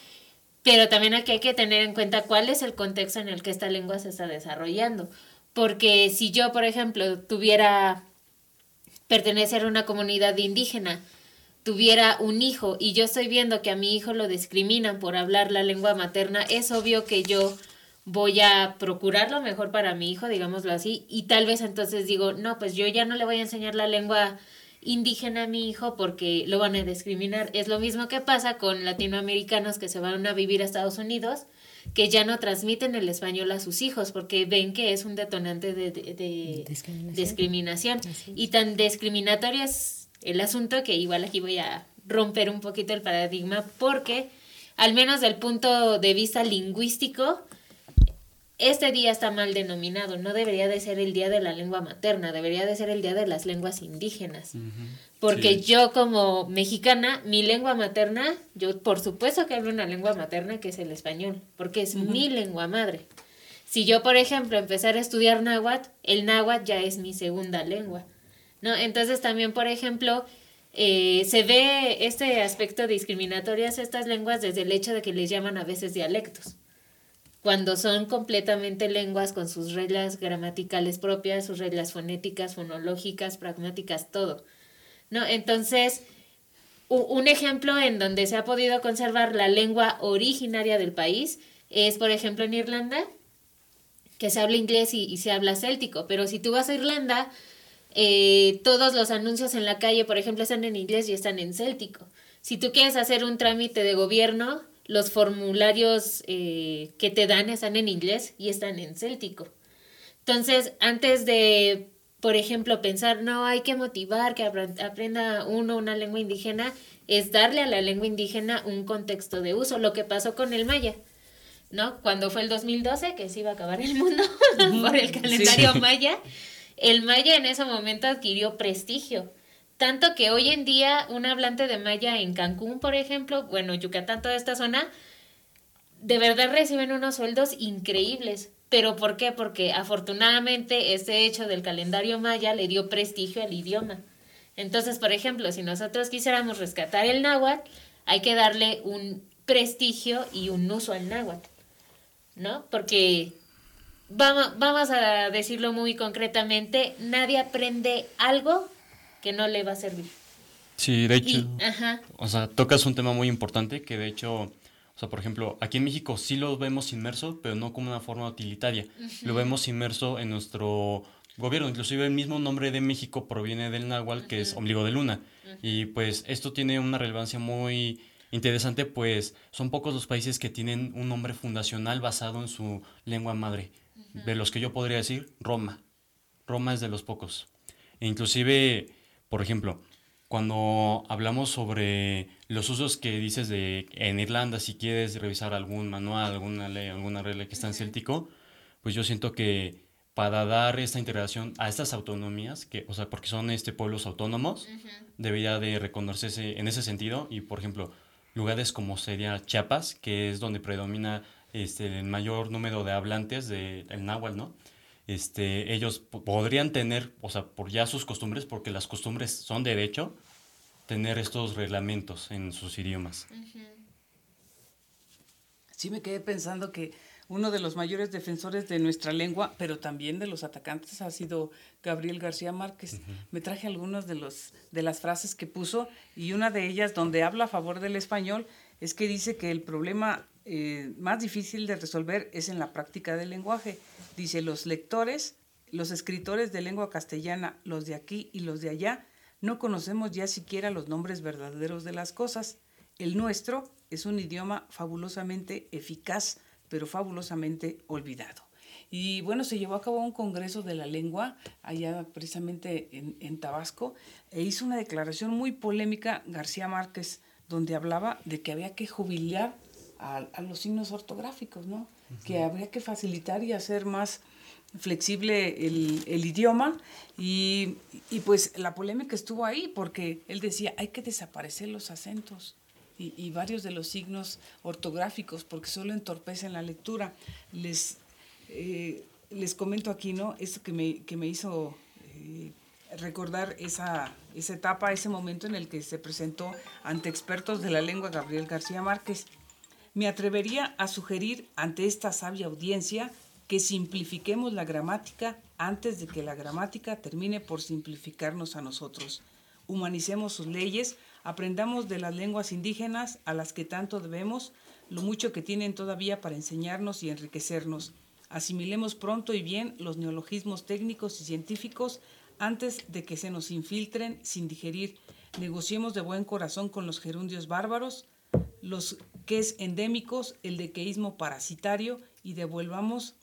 Pero también aquí hay que tener en cuenta cuál es el contexto en el que esta lengua se está desarrollando. Porque si yo, por ejemplo, tuviera pertenecer a una comunidad indígena, tuviera un hijo y yo estoy viendo que a mi hijo lo discriminan por hablar la lengua materna, es obvio que yo voy a procurar lo mejor para mi hijo, digámoslo así, y tal vez entonces digo, no, pues yo ya no le voy a enseñar la lengua indígena a mi hijo porque lo van a discriminar. Es lo mismo que pasa con latinoamericanos que se van a vivir a Estados Unidos, que ya no transmiten el español a sus hijos porque ven que es un detonante de, discriminación. Y tan discriminatorio es el asunto que igual aquí voy a romper un poquito el paradigma porque, al menos del punto de vista lingüístico, este día está mal denominado, no debería de ser el día de la lengua materna, debería de ser el día de las lenguas indígenas. Porque yo como mexicana, mi lengua materna, yo por supuesto que hablo una lengua materna que es el español, porque es mi lengua madre. Si yo, por ejemplo, empezar a estudiar náhuatl, el náhuatl ya es mi segunda lengua. ¿no? Entonces también, por ejemplo, eh, se ve este aspecto discriminatorio a estas lenguas desde el hecho de que les llaman a veces dialectos cuando son completamente lenguas con sus reglas gramaticales propias, sus reglas fonéticas, fonológicas, pragmáticas, todo. ¿No? Entonces, un ejemplo en donde se ha podido conservar la lengua originaria del país es, por ejemplo, en Irlanda, que se habla inglés y, se habla céltico, pero si tú vas a Irlanda, eh, todos los anuncios en la calle, por ejemplo, están en inglés y están en céltico. Si tú quieres hacer un trámite de gobierno, los formularios eh, que te dan están en inglés y están en céltico. Entonces, antes de, por ejemplo, pensar, no, hay que motivar que aprenda uno una lengua indígena, es darle a la lengua indígena un contexto de uso, lo que pasó con el maya. ¿No? Cuando fue el 2012, que se iba a acabar el mundo por el calendario maya, el maya en ese momento adquirió prestigio tanto que hoy en día un hablante de maya en Cancún, por ejemplo, bueno, Yucatán, toda esta zona, de verdad reciben unos sueldos increíbles. ¿Pero por qué? Porque afortunadamente este hecho del calendario maya le dio prestigio al idioma. Entonces, por ejemplo, si nosotros quisiéramos rescatar el náhuatl, hay que darle un prestigio y un uso al náhuatl, ¿no? Porque vamos, vamos a decirlo muy concretamente, nadie aprende algo que no le va a servir. Sí, de hecho, o sea, tocas un tema muy importante que de hecho, sea, por ejemplo, aquí en México sí lo vemos inmerso, pero no como una forma utilitaria. Lo vemos inmerso en nuestro gobierno. Inclusive el mismo nombre de México proviene del náhuatl, que es ombligo de luna. Y pues esto tiene una relevancia muy interesante, pues son pocos los países que tienen un nombre fundacional basado en su lengua madre. De los que yo podría decir, Roma. Roma es de los pocos. E inclusive por ejemplo, cuando hablamos sobre los usos que dices de en Irlanda, si quieres revisar algún manual, alguna ley, alguna regla que está en céltico, pues yo siento que para dar esta integración a estas autonomías, que, o sea, porque son este pueblos autónomos, debería de reconocerse en ese sentido. Y, por ejemplo, lugares como sería Chiapas, que es donde predomina este, el mayor número de hablantes del náhuatl, ¿no? Este, ellos podrían tener, o sea, por ya sus costumbres, porque las costumbres son derecho, tener estos reglamentos en sus idiomas. Sí me quedé pensando que uno de los mayores defensores de nuestra lengua, pero también de los atacantes, ha sido Gabriel García Márquez. Me traje algunas de, los, de las frases que puso y una de ellas donde habla a favor del español es que dice que el problema eh, más difícil de resolver es en la práctica del lenguaje. Dice, los lectores los escritores de lengua castellana, los de aquí y los de allá, no conocemos ya siquiera los nombres verdaderos de las cosas. El nuestro es un idioma fabulosamente eficaz, pero fabulosamente olvidado. Y bueno, se llevó a cabo un congreso de la lengua allá precisamente en, en Tabasco e hizo una declaración muy polémica García Márquez, donde hablaba de que había que jubilar a, a los signos ortográficos, ¿no? Que habría que facilitar y hacer más flexible el, el idioma y, y, pues la polémica estuvo ahí porque él decía hay que desaparecer los acentos y, y, varios de los signos ortográficos porque solo entorpecen la lectura. Les, eh, les comento aquí, ¿no? Esto que me, que me hizo eh, recordar esa, esa etapa, ese momento en el que se presentó ante expertos de la lengua Gabriel García Márquez. Me atrevería a sugerir ante esta sabia audiencia que simplifiquemos la gramática antes de que la gramática termine por simplificarnos a nosotros. Humanicemos sus leyes, aprendamos de las lenguas indígenas a las que tanto debemos, lo mucho que tienen todavía para enseñarnos y enriquecernos. Asimilemos pronto y bien los neologismos técnicos y científicos antes de que se nos infiltren sin digerir. Negociemos de buen corazón con los gerundios bárbaros, los que es endémicos, el dequeísmo parasitario y devolvamos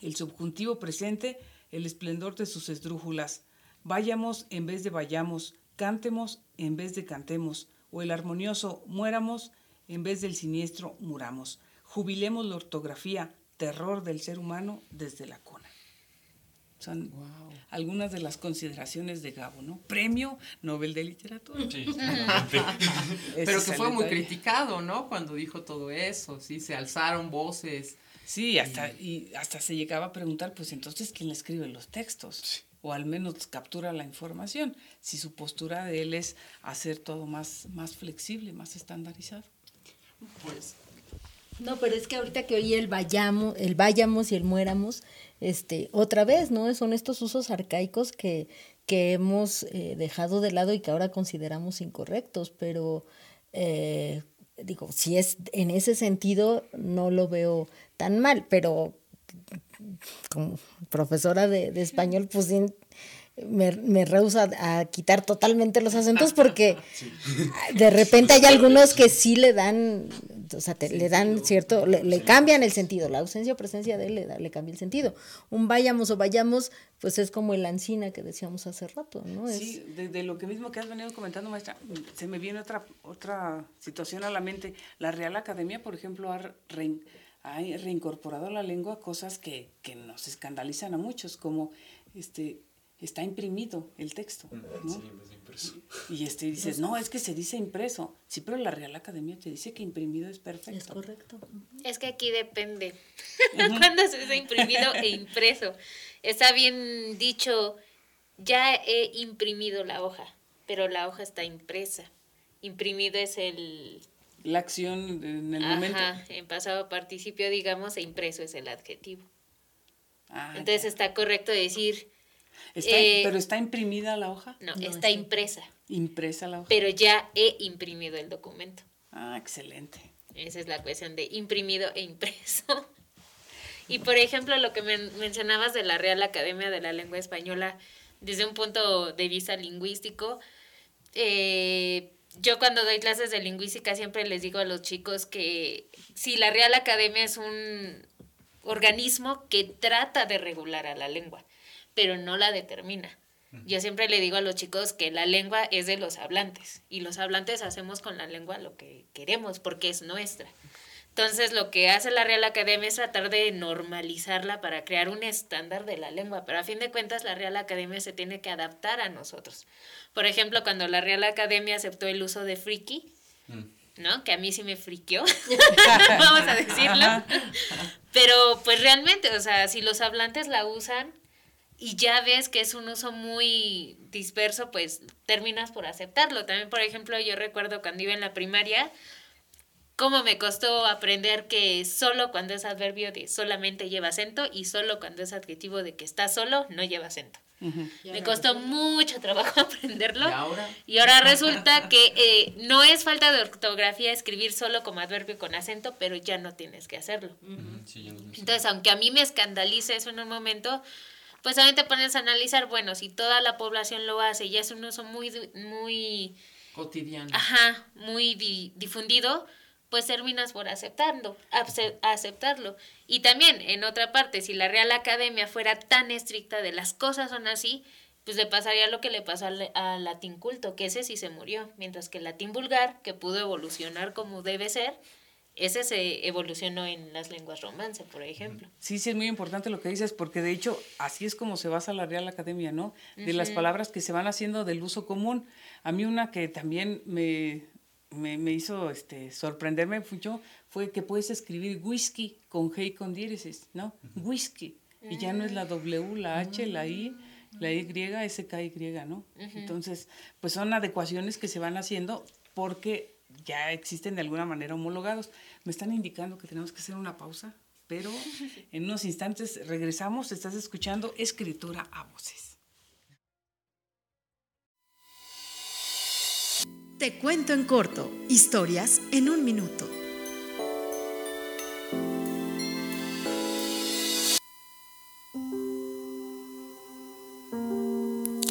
el subjuntivo presente, el esplendor de sus esdrújulas. Vayamos en vez de vayamos, cántemos en vez de cantemos, o el armonioso muéramos en vez del siniestro muramos. Jubilemos la ortografía, terror del ser humano desde la cuna. Son wow. algunas de las consideraciones de Gabo, ¿no? Premio Nobel de Literatura. Sí, Pero que fue muy criticado, ¿no? Cuando dijo todo eso, sí, se alzaron voces. Sí, hasta, y hasta se llegaba a preguntar, pues entonces, ¿quién le escribe los textos? Sí. O al menos captura la información, si su postura de él es hacer todo más, más flexible, más estandarizado. Pues no, pero es que ahorita que oí el vayamos, el vayamos y el muéramos, este, otra vez, ¿no? Son estos usos arcaicos que, que hemos eh, dejado de lado y que ahora consideramos incorrectos, pero eh, digo, si es en ese sentido, no lo veo tan mal, pero como profesora de, de español, pues me, me rehusa a quitar totalmente los acentos porque sí. de repente hay algunos que sí le dan, o sea, te, sí, le dan sí, cierto, le, le, cambian el sentido, la ausencia o presencia de él le, le cambia el sentido. Un vayamos o vayamos, pues es como el ancina que decíamos hace rato, ¿no? Sí, es, de, de, lo que mismo que has venido comentando, maestra, se me viene otra, otra situación a la mente. La Real Academia, por ejemplo, ha, re, ha reincorporado a la lengua cosas que, que nos escandalizan a muchos, como este está imprimido el texto. ¿no? Sí, vez de impreso. Y este dices, no, es que se dice impreso. Sí, pero la Real Academia te dice que imprimido es perfecto. Es correcto. Es que aquí depende cuando se dice imprimido e impreso. Está bien dicho, ya he imprimido la hoja, pero la hoja está impresa. Imprimido es el... La acción en el Ajá, momento. en pasado participio, digamos, e impreso es el adjetivo. Ah, Entonces ya. está correcto decir Está, eh, ¿Pero está imprimida la hoja? No, no está, impresa. Impresa la hoja. Pero ya he imprimido el documento. Ah, excelente. Esa es la cuestión de imprimido e impreso. y por ejemplo, lo que men mencionabas de la Real Academia de la Lengua Española, desde un punto de vista lingüístico, eh, yo cuando doy clases de lingüística siempre les digo a los chicos que si la Real Academia es un organismo que trata de regular a la lengua pero no la determina. Yo siempre le digo a los chicos que la lengua es de los hablantes y los hablantes hacemos con la lengua lo que queremos porque es nuestra. Entonces lo que hace la Real Academia es tratar de normalizarla para crear un estándar de la lengua, pero a fin de cuentas la Real Academia se tiene que adaptar a nosotros. Por ejemplo, cuando la Real Academia aceptó el uso de friki, ¿no? Que a mí sí me friqueó, vamos a decirlo. Pero pues realmente, o sea, si los hablantes la usan, y ya ves que es un uso muy disperso, pues terminas por aceptarlo. También, por ejemplo, yo recuerdo cuando iba en la primaria, cómo me costó aprender que solo cuando es adverbio de solamente lleva acento y solo cuando es adjetivo de que está solo no lleva acento. Uh -huh. Me costó mucho trabajo aprenderlo. ¿Y ahora? Y ahora resulta que eh, no es falta de ortografía escribir solo como adverbio con acento, pero ya no tienes que hacerlo. Uh -huh. sí, no Entonces, aunque a mí me escandalice eso en un momento, pues también te pones a analizar, bueno, si toda la población lo hace y es un uso muy, muy... Cotidiano. Ajá, muy difundido, pues terminas por aceptando, aceptarlo. Y también, en otra parte, si la Real Academia fuera tan estricta de las cosas son así, pues le pasaría lo que le pasó al, latín culto, que ese sí se murió, mientras que el latín vulgar, que pudo evolucionar como debe ser, ese se evolucionó en las lenguas romance, por ejemplo. Sí, sí, es muy importante lo que dices, porque de hecho así es como se basa la Real Academia, ¿no? De las palabras que se van haciendo del uso común. A mí una que también me, me, hizo este, sorprenderme mucho fue que puedes escribir whisky con G y con diéresis, ¿no? Whisky. Y ya no es la W, la H, la I la Y, SKY, ¿no? Entonces, pues son adecuaciones que se van haciendo porque ya existen de alguna manera homologados. Me están indicando que tenemos que hacer una pausa, pero en unos instantes regresamos. Estás escuchando Escritura a Voces. Te cuento en corto, historias en un minuto.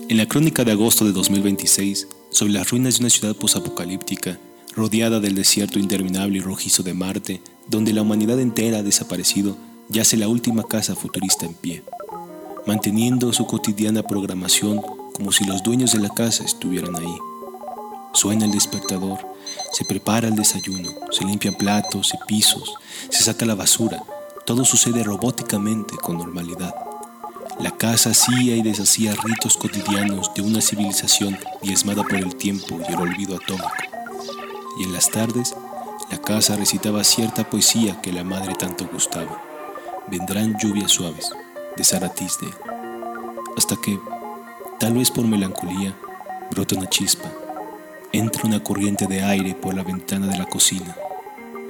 En la crónica de agosto de 2026, sobre las ruinas de una ciudad posapocalíptica, rodeada del desierto interminable y rojizo de Marte, donde la humanidad entera ha desaparecido, yace la última casa futurista en pie, manteniendo su cotidiana programación como si los dueños de la casa estuvieran ahí. Suena el despertador, se prepara el desayuno, se limpian platos y pisos, se saca la basura, todo sucede robóticamente con normalidad. La casa hacía y deshacía ritos cotidianos de una civilización diezmada por el tiempo y el olvido atómico. Y en las tardes, la casa recitaba cierta poesía que la madre tanto gustaba. Vendrán lluvias suaves, de Sara Hasta que, tal vez por melancolía, brota una chispa. Entra una corriente de aire por la ventana de la cocina.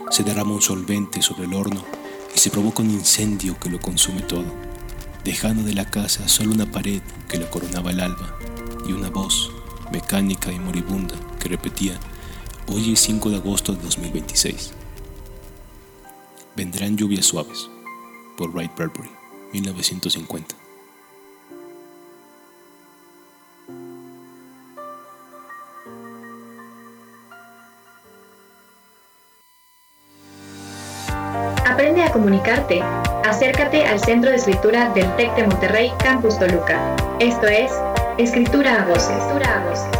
Se derrama un solvente sobre el horno y se provoca un incendio que lo consume todo dejando de la casa solo una pared que la coronaba el alba y una voz mecánica y moribunda que repetía, hoy es 5 de agosto de 2026. Vendrán lluvias suaves, por Wright Bradbury, 1950. Aprende a comunicarte acércate al Centro de Escritura del TEC de Monterrey, Campus Toluca. Esto es Escritura a Voces.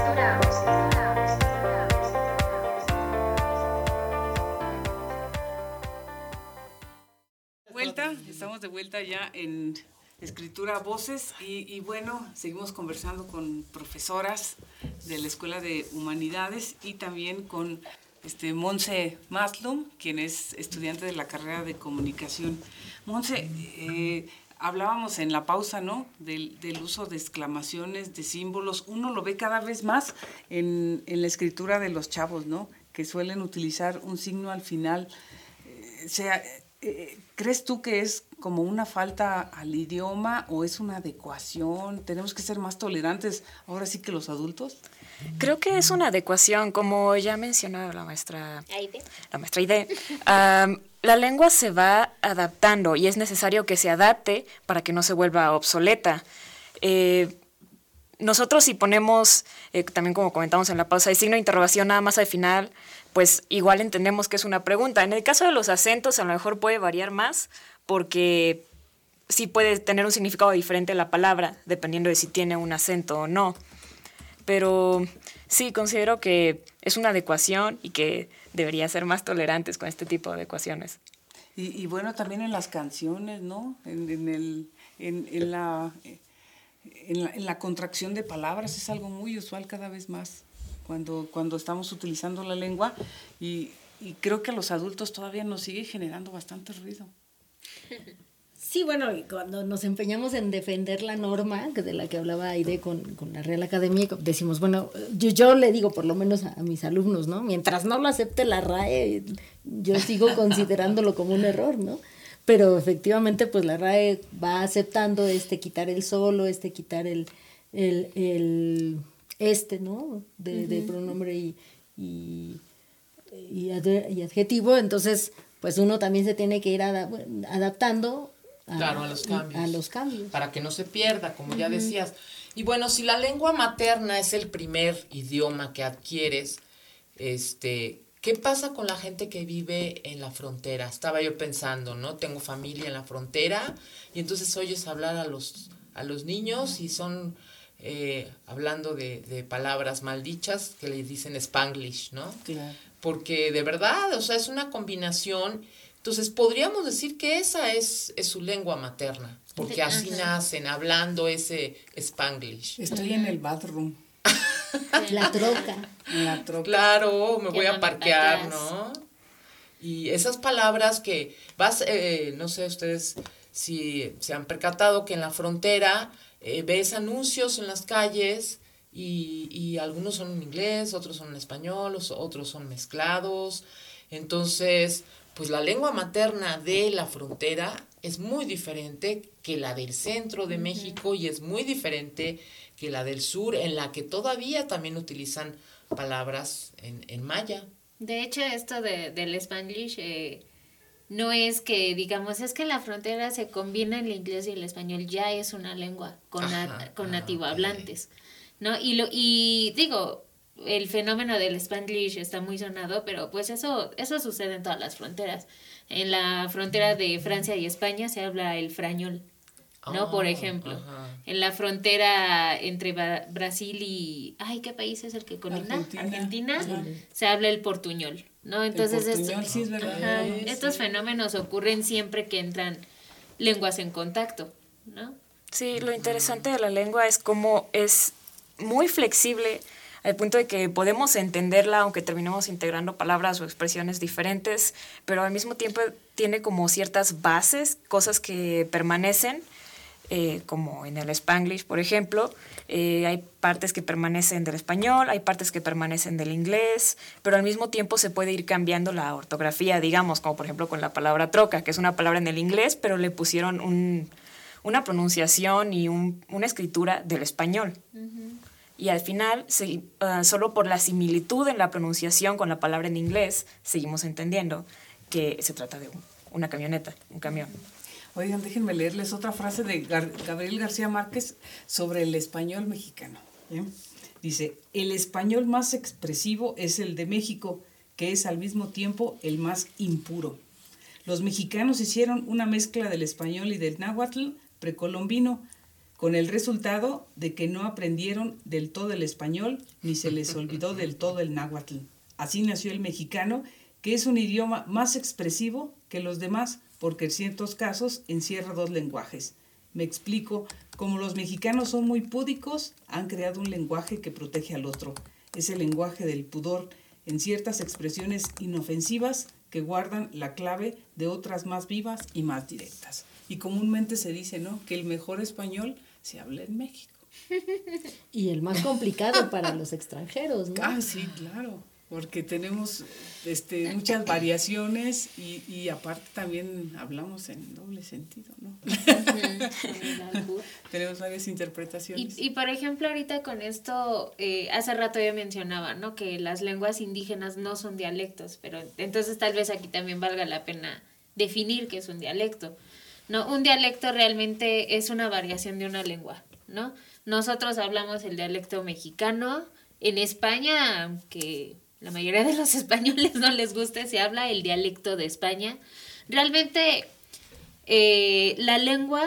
Estamos de vuelta ya en Escritura Voces y, y, bueno, seguimos conversando con profesoras de la Escuela de Humanidades y también con este, Monse Maslum, quien es estudiante de la carrera de comunicación. Monse, eh, hablábamos en la pausa, ¿no? Del, uso de exclamaciones, de símbolos. Uno lo ve cada vez más en, la escritura de los chavos, ¿no? Que suelen utilizar un signo al final. Eh, sea, eh, ¿Crees tú que es como una falta al idioma o es una adecuación? ¿Tenemos que ser más tolerantes ahora sí que los adultos? Creo que es una adecuación, como ya mencionó la maestra Aide. La maestra Aide. la lengua se va adaptando y es necesario que se adapte para que no se vuelva obsoleta. Eh, nosotros si ponemos, eh, también como comentamos en la pausa, el signo de interrogación nada más al final, pues igual entendemos que es una pregunta. En el caso de los acentos a lo mejor puede variar más porque sí puede tener un significado diferente la palabra, dependiendo de si tiene un acento o no pero sí considero que es una adecuación y que debería ser más tolerantes con este tipo de adecuaciones. Y, bueno, también en las canciones, ¿no? En, el, en, la, en, la, contracción de palabras es algo muy usual cada vez más cuando, cuando estamos utilizando la lengua y, y creo que a los adultos todavía nos sigue generando bastante ruido. Sí, bueno, y cuando nos empeñamos en defender la norma, de la que hablaba Aide con, con la Real Academia, decimos, bueno, yo, yo le digo por lo menos a, mis alumnos, ¿no? Mientras no lo acepte la RAE, yo sigo considerándolo como un error, ¿no? Pero efectivamente, pues la RAE va aceptando este quitar el solo, este quitar el, el, el este, ¿no? De, de pronombre y, y, y, adjetivo. Entonces, pues uno también se tiene que ir adaptando Claro, a los cambios. A los cambios. Para que no se pierda, como ya decías. Y bueno, si la lengua materna es el primer idioma que adquieres, este, ¿qué pasa con la gente que vive en la frontera? Estaba yo pensando, ¿no? Tengo familia en la frontera y entonces oyes hablar a los, a los niños y son eh, hablando de, de palabras maldichas que le dicen spanglish, ¿no? Claro. Porque de verdad, o sea, es una combinación. Entonces, podríamos decir que esa es, es su lengua materna, porque así Ajá. nacen hablando ese spanglish. Estoy en el bathroom. La troca. La troca. Claro, me voy a parquear. ¿no? Y esas palabras que vas, eh, no sé ustedes si se han percatado que en la frontera eh, ves anuncios en las calles y, y algunos son en inglés, otros son en español, os- otros son mezclados. Entonces, pues la lengua materna de la frontera es muy diferente que la del centro de México y es muy diferente que la del sur, en la que todavía también utilizan palabras en, en maya. De hecho, esto de, del spanglish eh, no es que, digamos, es que en la frontera se combina el inglés y el español, ya es una lengua con, Ajá, con ah, nativo hablantes, ¿no? Y, lo, y digo, el fenómeno del spanglish está muy sonado, pero pues eso, eso sucede en todas las fronteras. En la frontera de Francia y España se habla el frañol, ¿no? Por Ah, ejemplo. ajá. En la frontera entre Ba- Brasil y... Ay, ¿qué país es el que colinda? Argentina. Se habla el portuñol, ¿no? Entonces, portuñol, esto- sí, es verdad. ajá, estos sí. fenómenos ocurren siempre que entran lenguas en contacto, ¿no? Sí, lo interesante de la lengua es cómo es muy flexible al punto de que podemos entenderla aunque terminemos integrando palabras o expresiones diferentes, pero al mismo tiempo tiene como ciertas bases, cosas que permanecen, eh, como en el spanglish, por ejemplo. Eh, hay partes que permanecen del español, hay partes que permanecen del inglés, pero al mismo tiempo se puede ir cambiando la ortografía, digamos, como por ejemplo con la palabra troca, que es una palabra en el inglés, pero le pusieron un, una pronunciación y un- una escritura del español. Y al final, se- ah, solo por la similitud en la pronunciación con la palabra en inglés, seguimos entendiendo que se trata de un- una camioneta, un camión. Oigan, déjenme leerles otra frase de Gabriel García Márquez sobre el español mexicano. ¿bien? Dice, el español más expresivo es el de México, que es al mismo tiempo el más impuro. Los mexicanos hicieron una mezcla del español y del náhuatl precolombino, con el resultado de que no aprendieron del todo el español ni se les olvidó del todo el náhuatl. Así nació el mexicano, que es un idioma más expresivo que los demás, porque en ciertos casos encierra dos lenguajes. Me explico, como los mexicanos son muy púdicos, han creado un lenguaje que protege al otro. Es el lenguaje del pudor, en ciertas expresiones inofensivas que guardan la clave de otras más vivas y más directas. Y comúnmente se dice, ¿no?, que el mejor español se habla en México. Y el más complicado para los extranjeros, ¿no? Ah, sí, claro, porque tenemos este, muchas variaciones y, y aparte también hablamos en doble sentido, ¿no? tenemos varias Y, interpretaciones. y por ejemplo, ahorita con esto, eh, hace rato yo mencionaba, ¿no? Que las lenguas indígenas no son dialectos, pero entonces tal vez aquí también valga la pena definir qué es un dialecto. No, un dialecto realmente es una variación de una lengua, ¿no? Nosotros hablamos el dialecto mexicano. En España, aunque la mayoría de los españoles no les guste, se habla el dialecto de España. Realmente, eh, la lengua,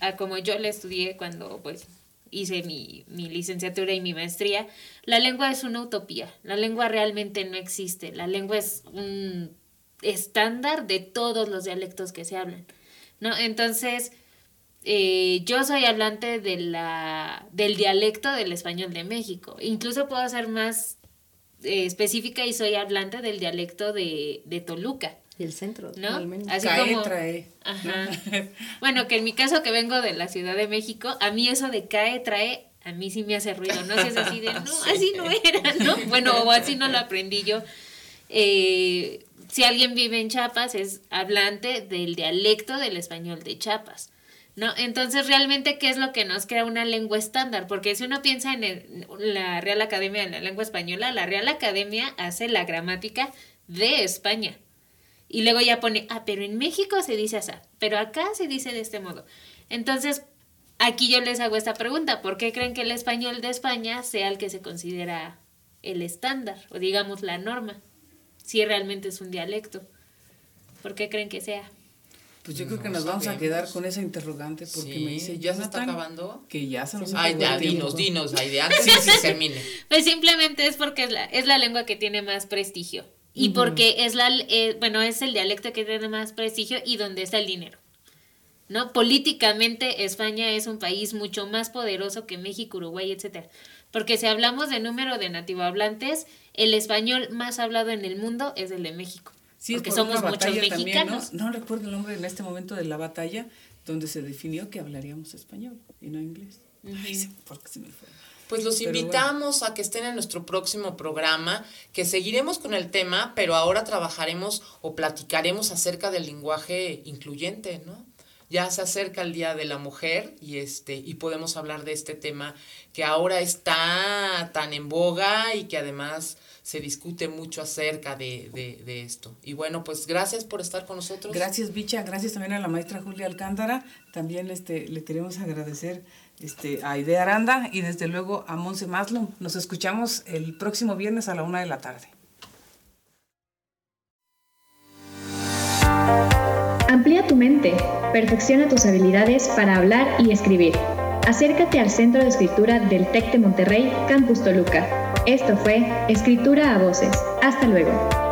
a como yo la estudié cuando pues hice mi, mi licenciatura y mi maestría, la lengua es una utopía. La lengua realmente no existe. La lengua es un estándar de todos los dialectos que se hablan. ¿no? Entonces, eh, yo soy hablante de la, del dialecto del español de México. Incluso puedo ser más eh, específica y soy hablante del dialecto de, de Toluca. Y el centro, ¿no? Así Cae, como, trae. Ajá. Bueno, que en mi caso que vengo de la Ciudad de México, a mí eso de cae, trae, a mí sí me hace ruido, ¿no? Si es así de, no, así no era, ¿no? Bueno, o así no lo aprendí yo. Eh, si alguien vive en Chiapas, es hablante del dialecto del español de Chiapas. ¿No? Entonces, realmente, ¿qué es lo que nos crea una lengua estándar? Porque si uno piensa en el- la Real Academia de la Lengua Española, la Real Academia hace la gramática de España. Y luego ya pone, ah, pero en México se dice así, pero acá se dice de este modo. Entonces, aquí yo les hago esta pregunta, ¿por qué creen que el español de España sea el que se considera el estándar o digamos la norma? Si realmente es un dialecto. ¿Por qué creen que sea? Pues yo creo que nos vamos a quedar con esa interrogante porque me dice, ¿ya se está acabando? Que ya se nos Ay, ya, dinos, dinos, ay, de antes sí, sí, termine. Pues simplemente es porque es la, es la lengua que tiene más prestigio. Y porque es la, eh, bueno, es el dialecto que tiene más prestigio y donde está el dinero. ¿No? Políticamente España es un país mucho más poderoso que México, Uruguay, etcétera. Porque si hablamos de número de nativohablantes, el español más hablado en el mundo es el de México. Sí, porque somos muchos mexicanos. ¿no? recuerdo el nombre en este momento de la batalla donde se definió que hablaríamos español y no inglés. Pues los invitamos a que estén en nuestro próximo programa, que seguiremos con el tema, pero ahora trabajaremos o platicaremos acerca del lenguaje incluyente, ¿no? Ya se acerca el Día de la Mujer y este y podemos hablar de este tema que ahora está tan en boga y que además se discute mucho acerca de, de, esto. Y bueno, pues gracias por estar con nosotros. Gracias, Bicha. Gracias también a la maestra Julia Alcántara. También este, le queremos agradecer este, a Idea Aranda y desde luego a Monse Maslow. Nos escuchamos el próximo viernes a la una de la tarde. Amplía tu mente, perfecciona tus habilidades para hablar y escribir. Acércate al Centro de Escritura del TEC de Monterrey, Campus Toluca. Esto fue Escritura a Voces. Hasta luego.